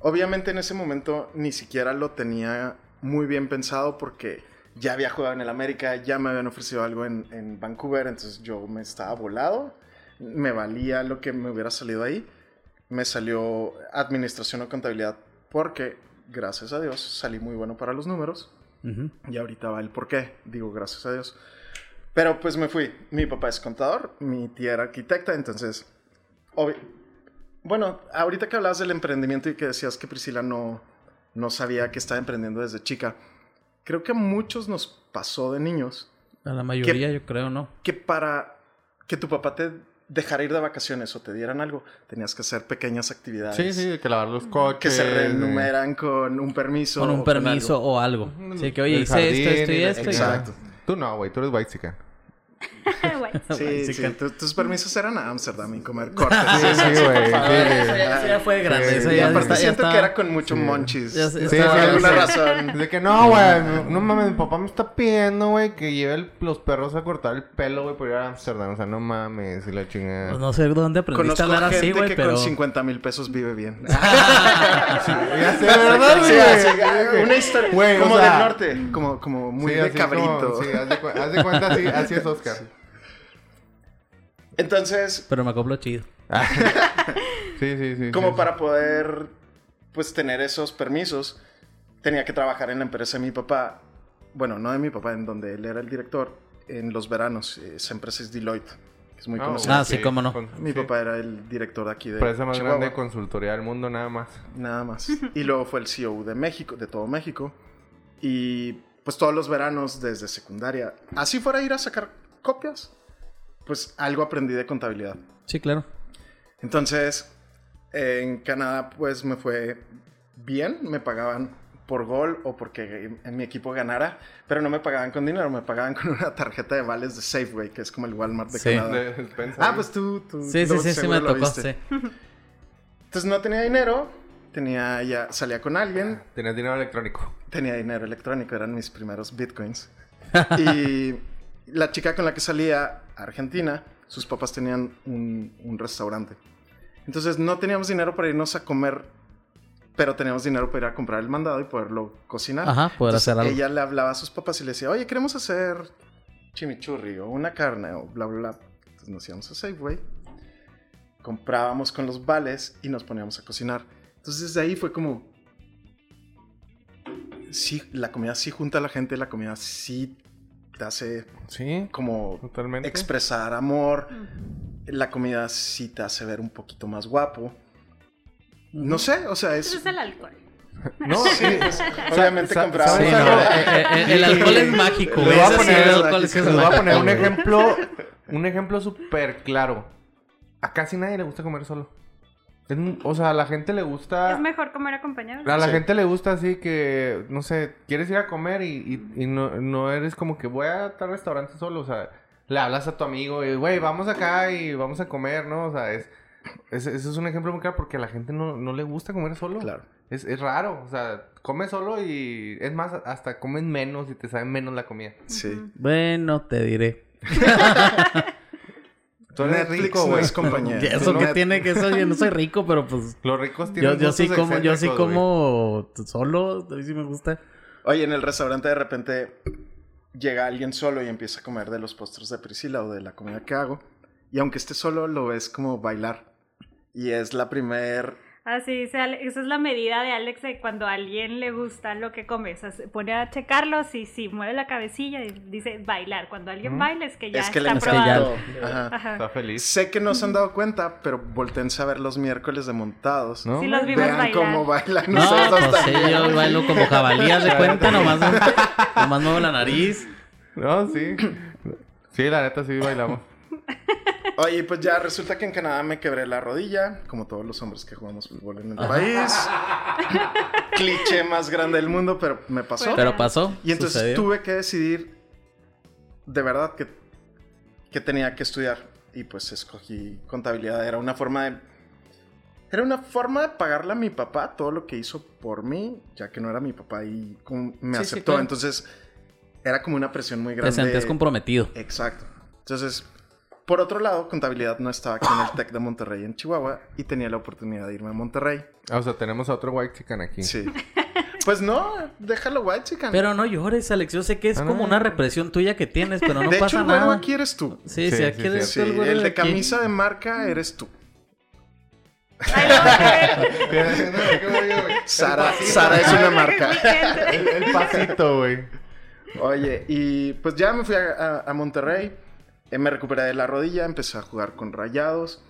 Obviamente en ese momento ni siquiera lo tenía muy bien pensado porque ya había jugado en el América, ya me habían ofrecido algo en, en Vancouver, entonces yo me estaba volado, me valía lo que me hubiera salido ahí. Me salió administración o contabilidad porque, gracias a Dios, salí muy bueno para los números. Ujú. Y ahorita va el por qué, digo gracias a Dios. Pero pues me fui. Mi papá es contador, mi tía era arquitecta, entonces... obvi- Bueno, ahorita que hablabas del emprendimiento y que decías que Priscila no, no sabía que estaba emprendiendo desde chica, creo que a muchos nos pasó de niños A la mayoría, yo creo, ¿no? que para que tu papá te dejara ir de vacaciones o te dieran algo, tenías que hacer pequeñas actividades. Sí, sí, que lavar los coches. Que se renumeran con un permiso. Con un o permiso algo. o algo. Sí, que oye, hice jardín esto, esto y esto. y- Exacto. Tú no, güey, tú eres white chica. *laughs* Bueno, Sí, Sí, sí, que- tu- tus permisos eran a Ámsterdam y comer cortes. Sí, sí, güey. Sí. ya- fue grande. Sí, ya aparte siento está- que era con mucho monchis. Ya sé- por Sí, sí, alguna sí. razón. De que no, güey, no mames, mi papá me está pidiendo, güey, que lleve el- los perros a cortar el pelo, güey, por ir a Amsterdam. O sea, no mames, y la chingada. Pues no sé dónde aprendiste Conozco a hablar gente así, güey, que pero... con 50 mil pesos vive bien. *laughs* Ya sé, ¿verdad, Sí, güey? ah, una historia o como sea, del norte, como, como muy Sí, de cabrito. sí, haz de, cu- haz de cuenta, así, así es Oscar. Entonces, Pero me acoplo chido. *laughs* Sí, sí, sí. como sí. para poder pues tener esos permisos, tenía que trabajar en la empresa de mi papá. Bueno, no de mi papá, en donde él era el director en los veranos. Esa empresa es Deloitte, que es muy Ah, conocida. Ah, sí, cómo no. Mi sí. papá era el director de aquí de Empresa más Chihuahua. grande de consultoría del mundo, nada más. Nada más. *laughs* Y luego fue el CEO de México, de todo México. Y pues todos los veranos desde secundaria, así fuera a ir a sacar copias, pues algo aprendí de contabilidad. Sí, claro. Entonces, en Canadá pues me fue bien, me pagaban por gol o porque en mi equipo ganara, pero no me pagaban con dinero, me pagaban con una tarjeta de vales de Safeway, que es como el Walmart de Sí. Canadá. Ah, pues tú, tú Sí, sí, tú sí, sí me lo tocó, viste. sí. Entonces no tenía dinero, tenía ya salía con alguien, Tenías dinero electrónico. tenía dinero electrónico, eran mis primeros bitcoins. *laughs* y la chica con la que salía a Argentina, sus papás tenían un, un restaurante. Entonces no teníamos dinero para irnos a comer, pero teníamos dinero para ir a comprar el mandado y poderlo cocinar. Ajá, poder Entonces, hacer algo. Ella le hablaba a sus papás y le decía, oye, queremos hacer chimichurri o una carne o bla, bla, bla. Entonces nos íbamos a Safeway, comprábamos con los vales y nos poníamos a cocinar. Entonces desde ahí fue como, sí, la comida sí junta a la gente, la comida sí te hace Sí, como totalmente. expresar amor, la comida sí te hace ver un poquito más guapo. No sé, o sea, es... es el alcohol. *laughs* No, sí, *laughs* Obviamente compraba... ¿sabes Sí, no, eh, el alcohol es mágico, güey. voy a poner- el es voy a poner un *laughs* ejemplo, un ejemplo súper claro. A casi nadie le gusta comer solo. Es o sea, a la gente le gusta... Es mejor comer acompañado. A la Sí. gente le gusta así que, no sé, quieres ir a comer y, y- y no, no eres como que voy a tal restaurante solo, o sea, le hablas a tu amigo y, güey, vamos acá y vamos a comer, ¿no? O sea, es, es- ese es un ejemplo muy claro porque a la gente no, no le gusta comer solo. Claro. Es, es raro, o sea, comes solo y es más, hasta comen menos y te sabe menos la comida. Sí. Bueno, te diré. *laughs* Tú eres Netflix rico, no güey. es compañía. *laughs* ¿Y eso No, que tiene que eso? Yo no soy rico, pero pues... *laughs* Los ricos tienen Yo, yo sí como, yo sí como solo, a mí sí me gusta. Oye, en el restaurante de repente llega alguien solo y empieza a comer de los postres de Priscila o de la comida que hago. Y aunque esté solo, lo ves como bailar. Y es la primer... Así dice Ale- esa es la medida de Alex de cuando a alguien le gusta lo que come. O sea, se pone a checarlo, si, si mueve la cabecilla y dice bailar. Cuando alguien Ujú. baila es que ya es que le está Es que ya- probado. Ajá. Ajá. Está feliz. Sé que no se han dado cuenta, pero voltense a ver los miércoles de montados. ¿No? Sí, los vimos Vean bailar. cómo bailan No, ustedes pues sí, yo bailo como jabalías de *laughs* cuenta, nomás, nomás muevo la nariz. No, sí. Sí, la neta sí bailamos. Oye, pues ya resulta que en Canadá me quebré la rodilla, como todos los hombres que jugamos fútbol en el país. *laughs* Cliché más grande del mundo, pero me pasó. Pero pasó. y entonces sucedió. tuve que decidir de verdad que, que tenía que estudiar. Y pues escogí contabilidad. Era una forma de... Era una forma de pagarle a mi papá todo lo que hizo por mí, ya que no era mi papá y me Sí, sí, aceptó. claro. Entonces era como una presión muy Te grande. sentías comprometido. Exacto. Entonces, por otro lado, contabilidad no estaba aquí en el TEC de Monterrey, en Chihuahua, y tenía la oportunidad de irme a Monterrey. Ah, O sea, tenemos a otro white chicken aquí. Sí. Pues no, déjalo white chicken. Pero no llores, Alex. Yo sé que es Ah, como no. una represión tuya que tienes, pero no de pasa hecho, el güero nada. aquí eres tú. Sí, Sí, sí, aquí sí, eres Sí, tú el el de aquí. camisa de marca eres tú. *laughs* Sara, Sara es una marca. *laughs* El, el pasito, güey. Oye, y pues ya me fui a, a- a Monterrey, me recuperé de la rodilla, empecé a jugar con rayados,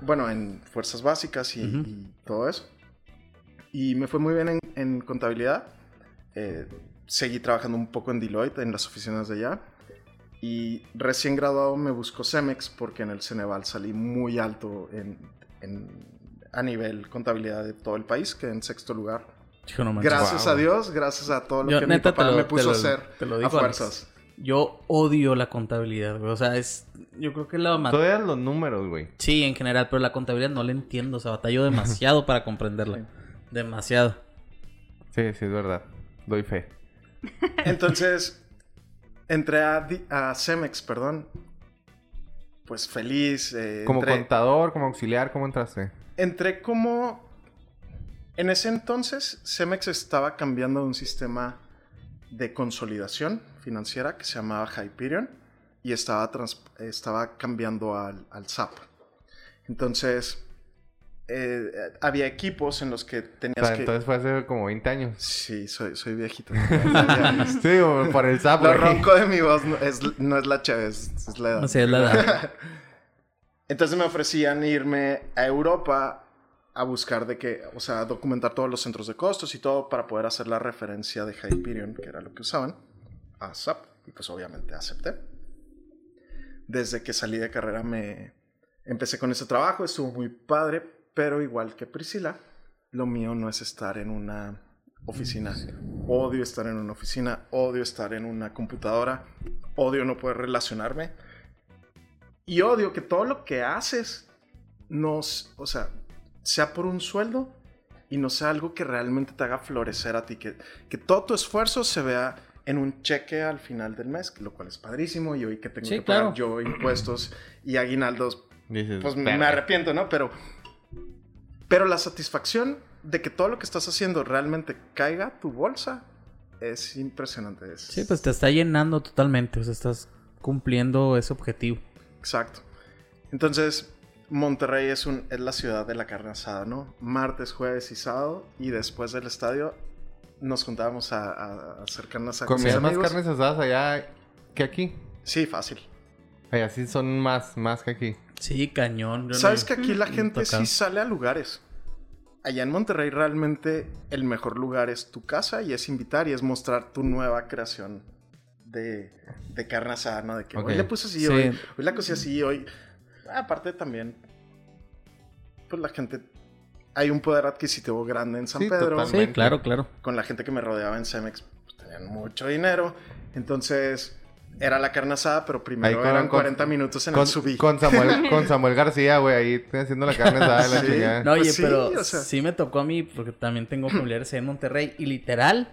bueno, en fuerzas básicas y, Ujú. y todo eso. Y me fue muy bien en, en contabilidad. Eh, seguí trabajando un poco en Deloitte, en las oficinas de allá. Y recién graduado me buscó Cemex porque en el Ceneval salí muy alto en, en- a nivel contabilidad de todo el país, que en sexto lugar. Hijo, no. Gracias Wow. a Dios, gracias a todo lo Yo, que mi neta, papá te lo- me puso lo- a hacer a fuerzas. Yo odio la contabilidad, güey. O sea, es. Yo creo que la. ma- Todavía los números, güey. Sí, en general, pero la contabilidad no la entiendo. O sea, batallo demasiado para comprenderla. Demasiado. Sí, sí, es verdad. Doy fe. *laughs* Entonces, entré a, a Cemex, perdón. Pues feliz. eh, Como entré, contador, como auxiliar, ¿cómo entraste? entré como... En ese entonces, Cemex estaba cambiando de un sistema de consolidación financiera que se llamaba Hyperion y estaba, trans- estaba cambiando al, al SAP. Entonces, eh, había equipos en los que O tenías sea, que... entonces fue hace como 20 años. Sí, soy, soy viejito. *laughs* sí, por el sapo. Lo güey. ronco de mi voz no es, no es la chévere, es, es la edad. O sea, es la edad. *laughs* Entonces me ofrecían irme a Europa a buscar de que, o sea, documentar todos los centros de costos y todo para poder hacer la referencia de Hyperion, que era lo que usaban, a SAP. Y pues obviamente acepté. Desde que salí de carrera me empecé con ese trabajo, estuvo muy padre, pero igual que Priscila, lo mío no es estar en una oficina. Odio estar en una oficina, odio estar en una computadora, odio no poder relacionarme. Y odio que todo lo que haces nos, o sea, sea por un sueldo y no sea algo que realmente te haga florecer a ti, que, que todo tu esfuerzo se vea en un cheque al final del mes, lo cual es padrísimo y hoy que tengo Sí, que pagar claro. yo impuestos y aguinaldos, Dices, pues me arrepiento, ¿no? Pero, pero la satisfacción de que todo lo que estás haciendo realmente caiga a tu bolsa es impresionante. es- Sí, pues te está llenando totalmente. O sea, estás cumpliendo ese objetivo. Exacto. Entonces, Monterrey es, un, es la ciudad de la carne asada, ¿no? Martes, jueves y sábado. Y después del estadio nos juntábamos a, a- a con mis ¿Comías más amigos. carnes asadas allá que aquí? Sí, fácil. Allá sí son más, más que aquí. Sí, cañón. Yo ¿Sabes no- que aquí la gente sí sale a lugares? Allá en Monterrey realmente el mejor lugar es tu casa y es invitar y es mostrar tu nueva creación de, de carne asada, ¿no? De que hoy le puse así, Sí. hoy, hoy la cosí así, hoy... Aparte también, pues la gente... Hay un poder adquisitivo grande en San Sí, Pedro. totalmente. Sí, claro, claro. Con la gente que me rodeaba en Cemex, pues, tenían mucho dinero. Entonces, era la carne asada, pero primero con- eran con- 40 minutos en Con, el subí. con Samuel, *laughs* con Samuel García, güey, ahí haciendo la carne asada de la Sí. chingada. No, oye, Pues sí, pero o sea. sí me tocó a mí, porque también tengo familiares en Monterrey. Y literal,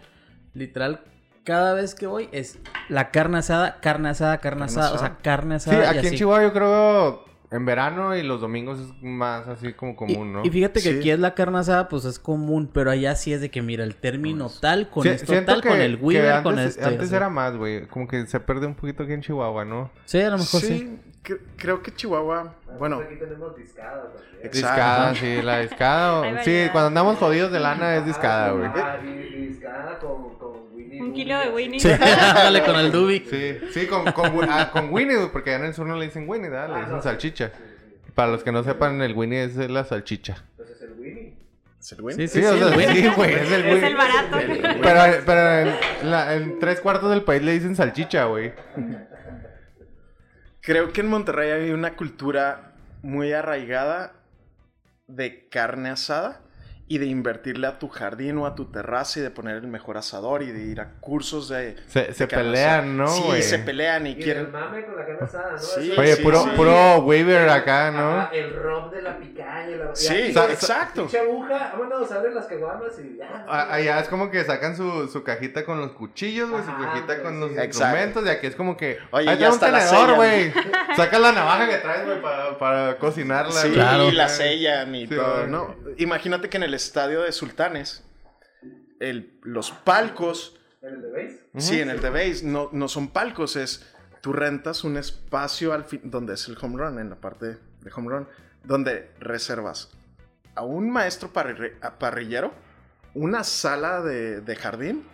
literal, cada vez que voy es la carne asada, carne asada, carne, Carne asada. O sea, asada. carne Sí, asada. y aquí en. Chihuahua yo creo en verano y los domingos es más así como Y, común, ¿no? y fíjate que Sí. aquí es la carne asada, pues es común, pero allá sí es de que mira el término tal con Sí, esto tal, que- con el Weaver, antes, con este. Antes era más, güey. Como que se pierde un poquito aquí en Chihuahua, ¿no? Sí, a lo mejor sí. Sí, creo que Chihuahua, bueno, Aquí tenemos discada también. Discada, sí, la discada. *laughs* O- Sí, cuando andamos jodidos de lana es discada, güey. Ah, y, y discada con, con Winnie. Un kilo de Winnie. Sí, *laughs* ándale con el Dubi. Sí, sí, con, con, ah, con Winnie, güey, porque allá en el sur no le dicen Winnie, ¿verdad? Le Ah, dicen no, salchicha. Para los que no sepan, el Winnie es la salchicha. Entonces el Winnie. ¿es el güey? Sí, Sí, sí, o sea, el Winnie. sí, güey, es el *laughs* Es Winnie. el barato. Pero, pero en, la- en tres cuartos del país le dicen salchicha, güey. Creo que en Monterrey hay una cultura muy arraigada de carne asada y de invertirle a tu jardín o a tu terraza y de poner el mejor asador y de ir a cursos de... Se, de se carne pelean. ¿no, Sí, se pelean y Y el quieren... mame con la carne asada, ¿no? Sí. Eso- Oye, Sí, puro, sí. puro Weaver acá, ¿no? el rock de la picaña. La... Sí, y aquí, sa- exacto. Pinche aguja, vámonos, abren las caguamas y ya. A- Allá es como que sacan su, su cajita con los cuchillos, güey, su cajita con los instrumentos, y aquí es como que. Oye, ahí ya está un tenedor, güey. *laughs* Sacas la navaja que traes, güey, para, para cocinarla. Sí. Claro. y la sellan y Sí, todo. ¿no? Imagínate que en el estadio de Sultanes, el, los palcos, ¿En el de sí, en el de base, no, no son palcos, es tú rentas un espacio al fin, donde es el home run, en la parte de home run, donde reservas a un maestro parri- a parrillero, una sala de, de jardín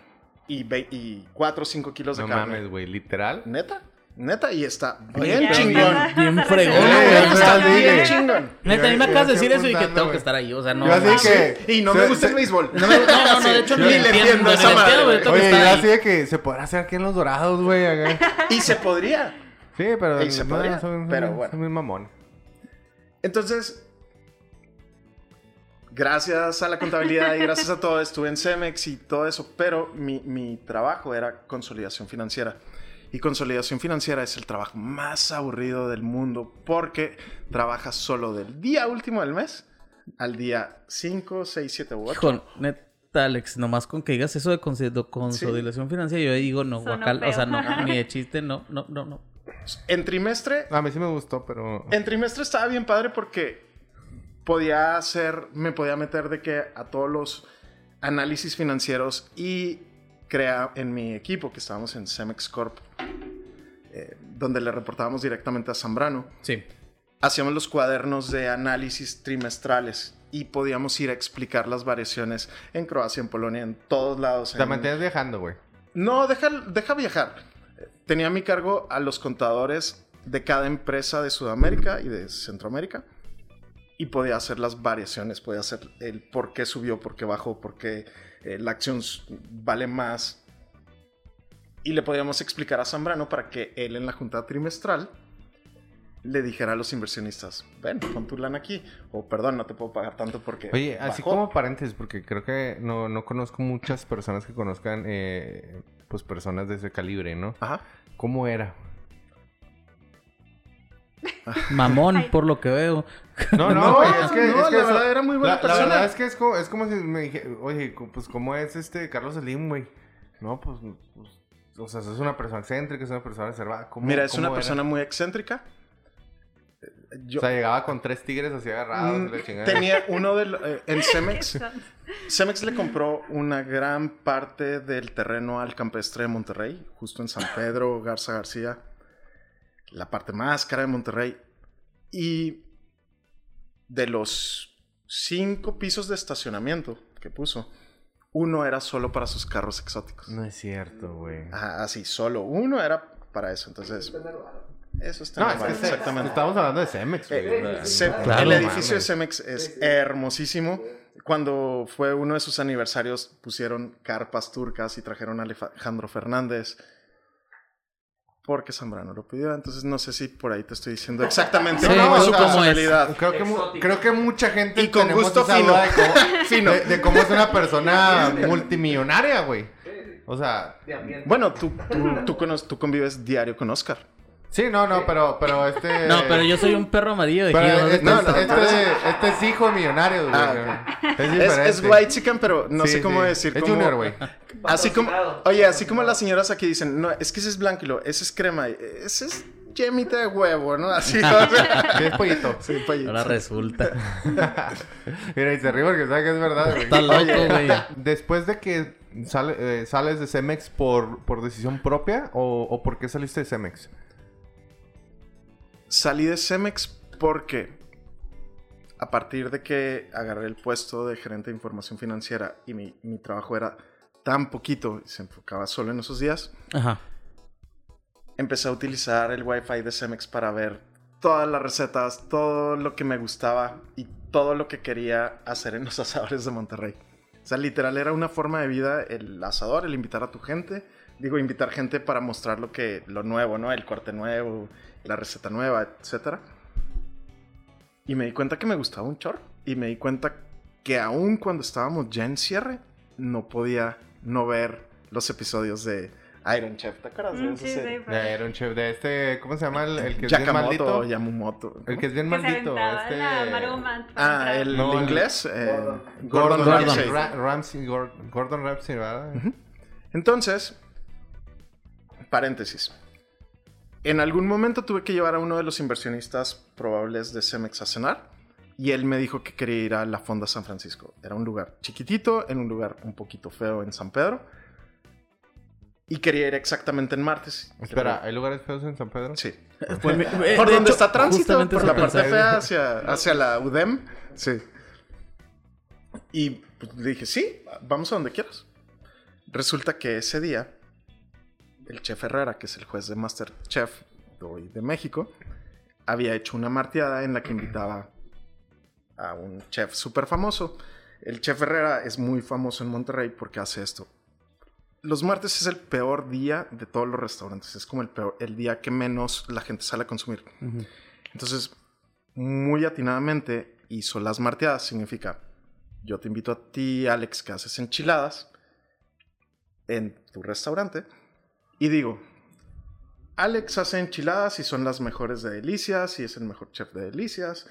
y, ve- y 4 o 5 kilos de No carne. mames, güey, literal. ¿Neta? Neta, y está bien chingón. ya. Bien fregón, güey. eso Está bien chingón. Neta, a mí me acabas de decir eso y que tengo que estar ahí. O sea, no. Yo así que- Y no se- me gusta se- el béisbol. No, me- no, no, no, de hecho, Ni ni le entiendo esa madre, Oye, yo así de que se podrá hacer aquí en los dorados, güey. Y se podría. Sí, pero. Y se no, podría, son- pero son- bueno. son muy mamón. Entonces, gracias a la contabilidad y gracias a todo, estuve en Cemex y todo eso, pero mi, mi trabajo era consolidación financiera. Y consolidación financiera es el trabajo más aburrido del mundo porque trabajas solo del día último del mes al día 5, 6, 7 u 8. Hijo, neta, Alex, nomás con que digas eso de consolidación financiera, yo digo, no, guacal, o sea, no, *laughs* ni de chiste, no, no, no, no. En trimestre, A mí sí me gustó, pero. en trimestre estaba bien padre porque podía hacer, me podía meter de que a todos los análisis financieros y crea en mi equipo, que estábamos en Cemex Corp, eh, donde le reportábamos directamente a Zambrano, Sí. hacíamos los cuadernos de análisis trimestrales y podíamos ir a explicar las variaciones en Croacia, en Polonia, en todos lados. Te en- mantienes viajando, güey. no, deja, deja viajar. Tenía a mi cargo a los contadores de cada empresa de Sudamérica y de Centroamérica. Y podía hacer las variaciones, podía hacer el por qué subió, por qué bajó, por qué eh, la acción vale más. Y le podíamos explicar a Zambrano para que él en la junta trimestral le dijera a los inversionistas, ven, pon tu lana aquí. O perdón, no te puedo pagar tanto porque... Oye, así bajó". como paréntesis, porque creo que no, no conozco muchas personas que conozcan, eh, pues, personas de ese calibre, ¿no? Ajá. ¿Cómo era? *laughs* Mamón, Ay. por lo que veo. No, *laughs* No, güey, es que, no, es que la eso- verdad era muy buena la, persona. La verdad es que es como, es como si me dije, oye, pues, ¿cómo es este Carlos Slim, güey? No, pues, pues, o sea, es una persona excéntrica, es una persona reservada. ¿Cómo, Mira, es cómo una era? persona muy excéntrica. Yo O sea, llegaba con tres tigres así agarrados mm, y la chingada. tenía uno de lo- eh, en Cemex. *laughs* Cemex le compró una gran parte del terreno al campestre de Monterrey, justo en San Pedro, Garza García, la parte más cara de Monterrey. Y de los cinco pisos de estacionamiento que puso, uno era solo para sus carros exóticos. No es cierto, güey. Ajá, así, solo uno era para eso. Entonces, eso está No, es que exactamente. estamos hablando de Cemex, güey. Eh, sea, Se- Claro, el edificio de. Cemex es hermosísimo. Cuando fue uno de sus aniversarios, pusieron carpas turcas y trajeron a Alejandro Fernández. Porque Zambrano lo pidió. Entonces no sé si por ahí te estoy diciendo exactamente Sí, cómo es o su personalidad. Creo que, creo que mucha gente Y con gusto fino. de cómo, *laughs* Fino. de- de cómo es una persona multimillonaria, güey. O sea. Bueno, tú, tú, tú, tú convives diario con Oscar. Sí, no, no, pero, pero este... *laughs* No, pero yo soy un perro amarillo de Pero aquí, ¿dónde este, este, este es hijo güey. Ah, Es Es, diferente. es white chicken, pero no Sí, sé cómo sí. decir. Es cómo- junior, güey. Así como, oye, así como las señoras aquí dicen, no, es que ese es blanco y lo, ese es crema, ese es yemita de huevo, ¿no? Así, o sea, ¿Qué es pollito? sí, pollito. Ahora resulta. *laughs* Mira, y se ríe porque sabe que es verdad, güey. Está loco, güey. Después de que sale- eh, sales de Cemex por, por decisión propia o, o por qué saliste de Cemex? Salí de Cemex porque a partir de que agarré el puesto de gerente de información financiera y mi, mi trabajo era tan poquito y se enfocaba solo en esos días, Ajá. empecé a utilizar el Wi-Fi de Cemex para ver todas las recetas, todo lo que me gustaba y todo lo que quería hacer en los *laughs* asadores de Monterrey. O sea, literal era una forma de vida el asador, el invitar a tu gente. Digo, invitar gente para mostrar lo que lo nuevo, ¿no? El corte nuevo, la receta nueva, etcétera. Y me di cuenta que me gustaba un chorro. Y me di cuenta que aún cuando estábamos ya en cierre, no podía no ver los episodios de Iron Chef. ¿Te acuerdas de Mm, sí, sí, De Iron Chef, de este, ¿cómo se llama? El, el que es bien Yakamoto maldito. o Yamamoto. El que es bien Que maldito. Este... la maroma. Ah, el No, el- inglés. eh, Gordon, Gordon, Ramsay. Ramsay. Ra- Ramsay, Gor- Gordon Ramsay, ¿verdad? Entonces, paréntesis. En algún momento tuve que llevar a uno de los inversionistas probables de Cemex a cenar y él me dijo que quería ir a la Fonda San Francisco. Era un lugar chiquitito, en un lugar un poquito feo en San Pedro. Y quería ir exactamente en martes. Espera, ¿hay lugares feos en San Pedro? Sí. *laughs* Pues, eh, Por de donde hecho, está tránsito, por la parte fea hacia, hacia la UDEM. Sí. Y pues, le dije, sí, vamos a donde quieras. Resulta que ese día, el chef Herrera, que es el juez de Masterchef de hoy de México, había hecho una marteada en la que invitaba a un chef súper famoso. El chef Herrera es muy famoso en Monterrey porque hace esto. Los martes es el peor día de todos los restaurantes. Es como el, peor, el día que menos la gente sale a consumir. Entonces, muy atinadamente hizo las marteadas. Significa, yo te invito a ti, Alex, que haces enchiladas en tu restaurante. Y digo, Alex hace enchiladas y son las mejores de Delicias y es el mejor chef de Delicias.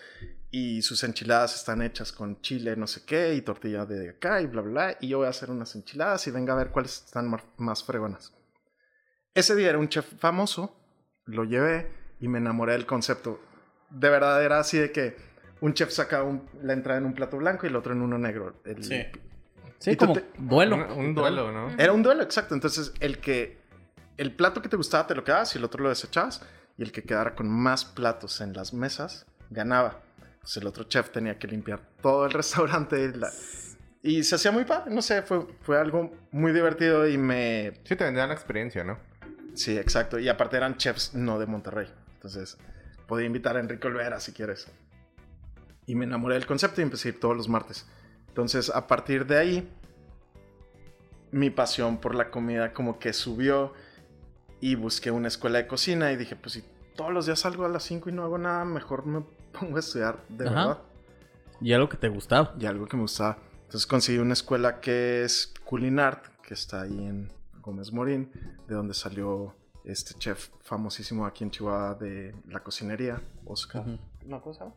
Y sus enchiladas están hechas con chile no sé qué y tortilla de acá y bla, bla, bla. Y yo voy a hacer unas enchiladas y venga a ver cuáles están más fregonas. Ese día era un chef famoso, lo llevé y me enamoré del concepto. De verdad era así de que un chef saca un- la entrada en un plato blanco y el otro en uno negro. El- Sí. Sí, como te- duelo. Un, un duelo, ¿no? Era un duelo, exacto. Entonces, el que el plato que te gustaba te lo quedabas y el otro lo desechabas. Y el que quedara con más platos en las mesas ganaba. Entonces, el otro chef tenía que limpiar todo el *laughs* restaurante. y la- Y se hacía muy padre. No sé, fue, fue algo muy divertido y me. Sí, te vendían la experiencia, ¿no? Sí, exacto. Y aparte eran chefs no de Monterrey. Entonces, podía invitar a Enrique Olvera si quieres. Y me enamoré del concepto y empecé a ir todos los martes. Entonces, a partir de ahí, mi pasión por la comida como que subió y busqué una escuela de cocina y dije, pues si todos los días salgo a las 5 y no hago nada, mejor me *laughs* pongo a estudiar de Ajá. verdad. Y algo que te gustaba. Y algo que me gustaba. Entonces conseguí una escuela que es Culinart, que está ahí en Gómez Morín, de donde salió este chef famosísimo aquí en Chihuahua de la cocinería, Oscar. Ujú. ¿No, ¿Cómo se llama?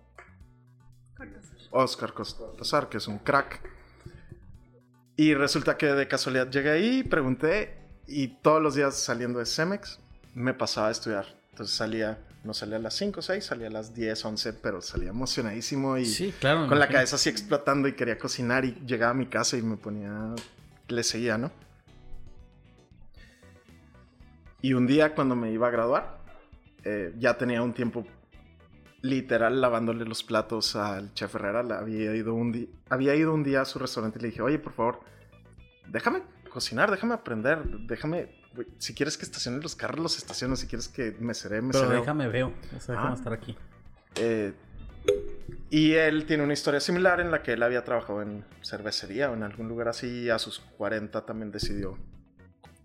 Oscar Cortázar, que es un crack. Y resulta que de casualidad llegué ahí, pregunté, y todos los días saliendo de Cemex me pasaba a estudiar. Entonces salía, no salía a las 5 o 6, salía a las 10, 11, pero salía emocionadísimo y Sí, claro. me con la imagino. cabeza así explotando y quería cocinar y llegaba a mi casa y me ponía, le seguía, ¿no? Y un día cuando me iba a graduar, eh, ya tenía un tiempo literal lavándole los platos al chef Herrera. Le había, ido un había ido un día a su restaurante y le dije, oye, por favor, déjame cocinar, déjame aprender, déjame, si quieres que estacione los carros, los estaciono, si quieres que me seré, me Pero seré. déjame veo. O sea, déjame Ah. estar aquí. Eh, y él tiene una historia similar en la que él había trabajado en cervecería o en algún lugar así y a sus 40 también decidió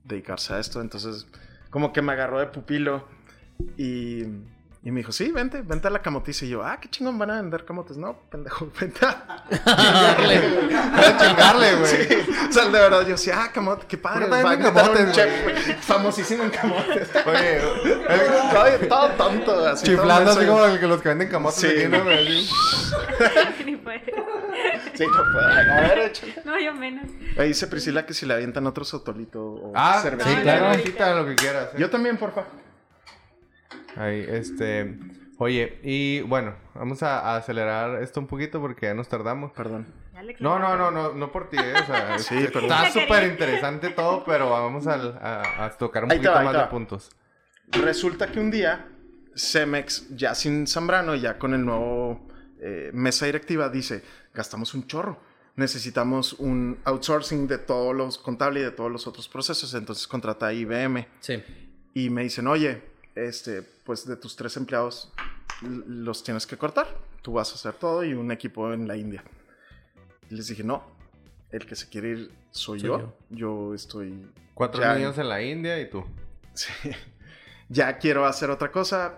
dedicarse a esto. Entonces, como que me agarró de pupilo y, y me dijo, sí, vente, vente a la camotiza. Y yo, ah, qué chingón van a vender camotes. No, pendejo, *laughs* vente a Para chingarle, güey. Sí, o sea, de verdad, yo decía, ah, camote, qué padre. Pero también va a a un camotes, chef, güey, famosísimo en camotes. Oye, el- todo, todo tonto, así. todo chiflando así como el que los que venden camotes Sí. aquí, ¿no. *laughs* Ni puede. Sí, no puedo. A ver, échale. No, yo menos. Ahí dice Priscila que si le avientan otro sotolito o Ah, cerveza. sí, claro, no. quita lo que quieras. ¿eh? Yo también, porfa. Ahí, este. Oye, y bueno, vamos a, a acelerar esto un poquito porque ya nos tardamos. Perdón. No, no, no, no, no por ti, ¿eh? O sea, *laughs* Sí, este, perdón. está súper interesante todo, pero vamos a, a tocar un Ahí poquito va, más de puntos. Resulta que un día Cemex, ya sin Zambrano, ya con el nuevo eh, mesa directiva, dice, gastamos un chorro. Necesitamos un outsourcing de todos los contables y de todos los otros procesos. Entonces contrata a IBM. Sí. Y me dicen, oye, este, pues de tus tres empleados los tienes que cortar. Tú vas a hacer todo y un equipo en la India. Y les dije, no, el que se quiere ir soy, Soy yo. yo. yo. estoy... Cuatro niños en la India y tú. Sí. *laughs* Ya quiero hacer otra cosa.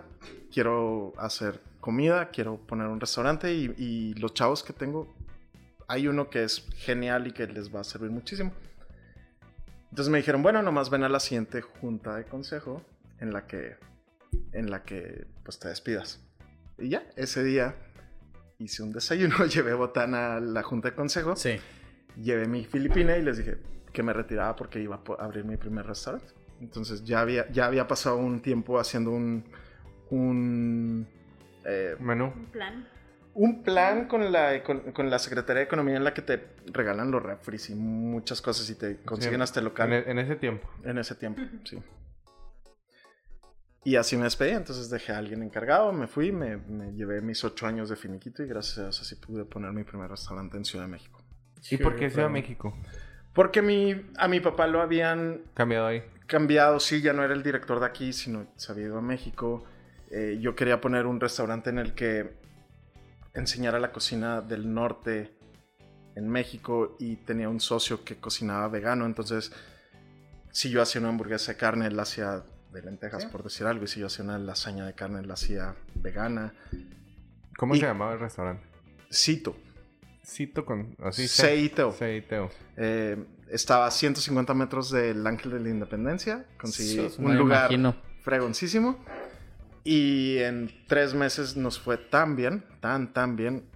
Quiero hacer comida. Quiero poner un restaurante. Y, y los chavos que tengo, hay uno que es genial y que les va a servir muchísimo. Entonces me dijeron, bueno, nomás ven a la siguiente junta de consejo en la que, en la que pues te despidas. Y ya, ese día hice un desayuno, *laughs* llevé botana a la junta de consejo, Sí. llevé mi filipina y les dije que me retiraba porque iba a abrir mi primer restaurante. Entonces ya había, ya había pasado un tiempo haciendo un, un, eh, Menú. Un plan. un plan con la, con, con la Secretaría de Economía en la que te regalan los refris y muchas cosas y te consiguen Sí, hasta el local. En, e- en ese tiempo. En ese tiempo, sí. Y así me despedí, entonces dejé a alguien encargado, me fui, me, me llevé mis ocho años de finiquito y gracias a Dios así pude poner mi primer restaurante en Ciudad de México. ¿Y por qué Ciudad de México? Porque mi, a mi papá lo habían Cambiado ahí. cambiado, sí, ya no era el director de aquí, sino se había ido a México. Eh, yo quería poner un restaurante en el que enseñara la cocina del norte en México y tenía un socio que cocinaba vegano, entonces si yo hacía una hamburguesa de carne, él hacía de lentejas, por decir algo, y si yo hacía una lasaña de carne, la hacía vegana. ¿Cómo Y- se llamaba el restaurante? Cito, Cito con... Así. Seiteo. Seiteo. Eh, estaba a 150 metros del Ángel de la Independencia, conseguí Sos, un lugar imagino. fregoncísimo. Y en tres meses nos fue tan bien, tan, tan bien.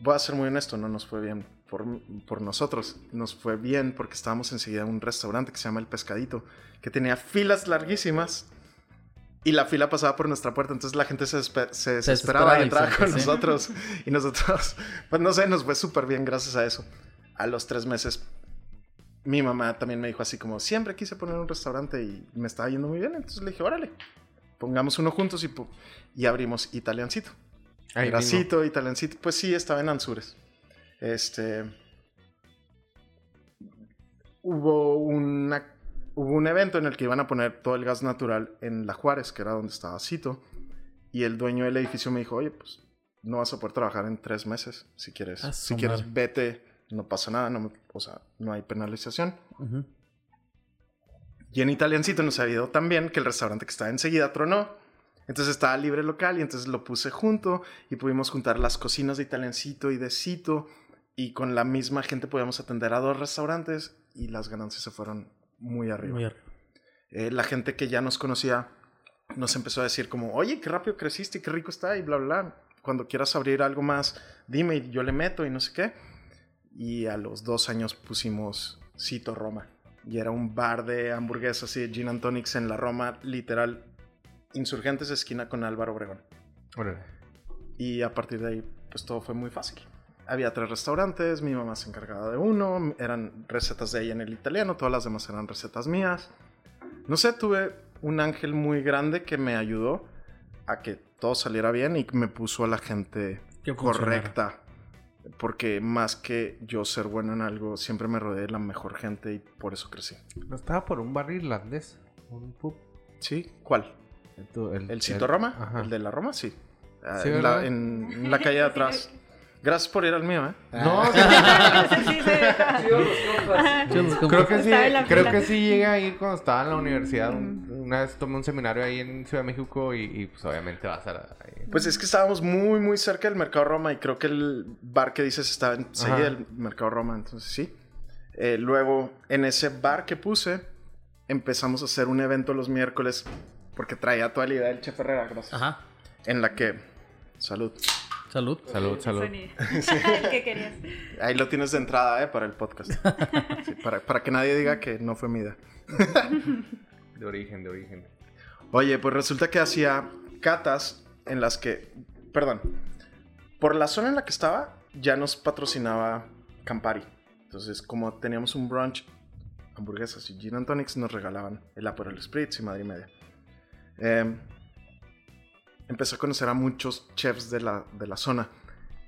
Voy a ser muy honesto, no nos fue bien por, por nosotros. Nos fue bien porque estábamos enseguida en un restaurante que se llama El Pescadito, que tenía filas larguísimas. Y la fila pasaba por nuestra puerta, entonces la gente se, desespe- se desesperaba y entraba se- con sí. nosotros. Y nosotros, *laughs* pues no sé, nos fue súper bien gracias a eso. A los tres meses, mi mamá también me dijo así como, siempre quise poner un restaurante y me estaba yendo muy bien. Entonces le dije, órale, pongamos uno juntos y, y abrimos Italiancito. Cito, Italiancito. Pues sí, estaba en Anzures. Este. Hubo, una, hubo un evento en el que iban a poner todo el gas natural en La Juárez, que era donde estaba Cito. Y el dueño del edificio me dijo, oye, pues no vas a poder trabajar en tres meses. Si quieres, si quieres vete, no pasa nada. No, o sea, no hay penalización. Ujú. Y en Italiancito nos había ido tan bien que el restaurante que estaba enseguida tronó. Entonces estaba libre local y entonces lo puse junto y pudimos juntar las cocinas de Italiancito y de Cito y con la misma gente podíamos atender a dos restaurantes y las ganancias se fueron muy arriba. Muy arriba. Eh, la gente que ya nos conocía nos empezó a decir como, oye, qué rápido creciste, qué rico está y bla, bla, bla. Cuando quieras abrir algo más, dime y yo le meto y no sé qué. Y a los dos años pusimos Cito Roma. Y era un bar de hamburguesas y de gin and tonics en la Roma, literal, Insurgentes esquina con Álvaro Obregón. Órale. Y a partir de ahí, pues todo fue muy fácil. Había tres restaurantes, mi mamá se encargaba de uno, eran recetas de ella en el italiano, todas las demás eran recetas mías. No sé, tuve un ángel muy grande que me ayudó a que todo saliera bien y me puso a la gente correcta. Porque más que yo ser bueno en algo, siempre me rodeé de la mejor gente y por eso crecí. ¿No estaba por un bar irlandés? ¿Un pub? ¿Sí? ¿Cuál? El, el- ¿El Cito Roma? Ajá. ¿El de la Roma? Sí. Ah, Sí, en, la, en la calle de atrás. *laughs* Gracias por ir al mío, ¿eh? No. *laughs* Chidos, como- creo que sí, creo que sí llegué a ir cuando estaba en la universidad. Un- Una vez tomé un seminario ahí en Ciudad de México y, y, pues obviamente vas a la- ahí. Pues es que estábamos muy, muy cerca del Mercado Roma y creo que el bar que dices estaba enseguida del Mercado Roma, entonces sí. Eh, luego, en ese bar que puse, empezamos a hacer un evento los miércoles porque traía toda la idea del Chef Herrera, gracias. Ajá. En la que... Salud. Salud. Salud, salud. Sonido. *laughs* *laughs* ¿Qué querías? Ahí lo tienes de entrada, ¿eh? Para el podcast. *laughs* Sí, para, para que nadie diga que no fue mi idea. De origen, de origen. Oye, pues resulta que hacía catas en las que, perdón, por la zona en la que estaba ya nos patrocinaba Campari. Entonces, como teníamos un brunch, hamburguesas y gin and tonics, nos regalaban el Aperol Spritz y madre y media. Eh, empecé a conocer a muchos chefs de la, de la zona.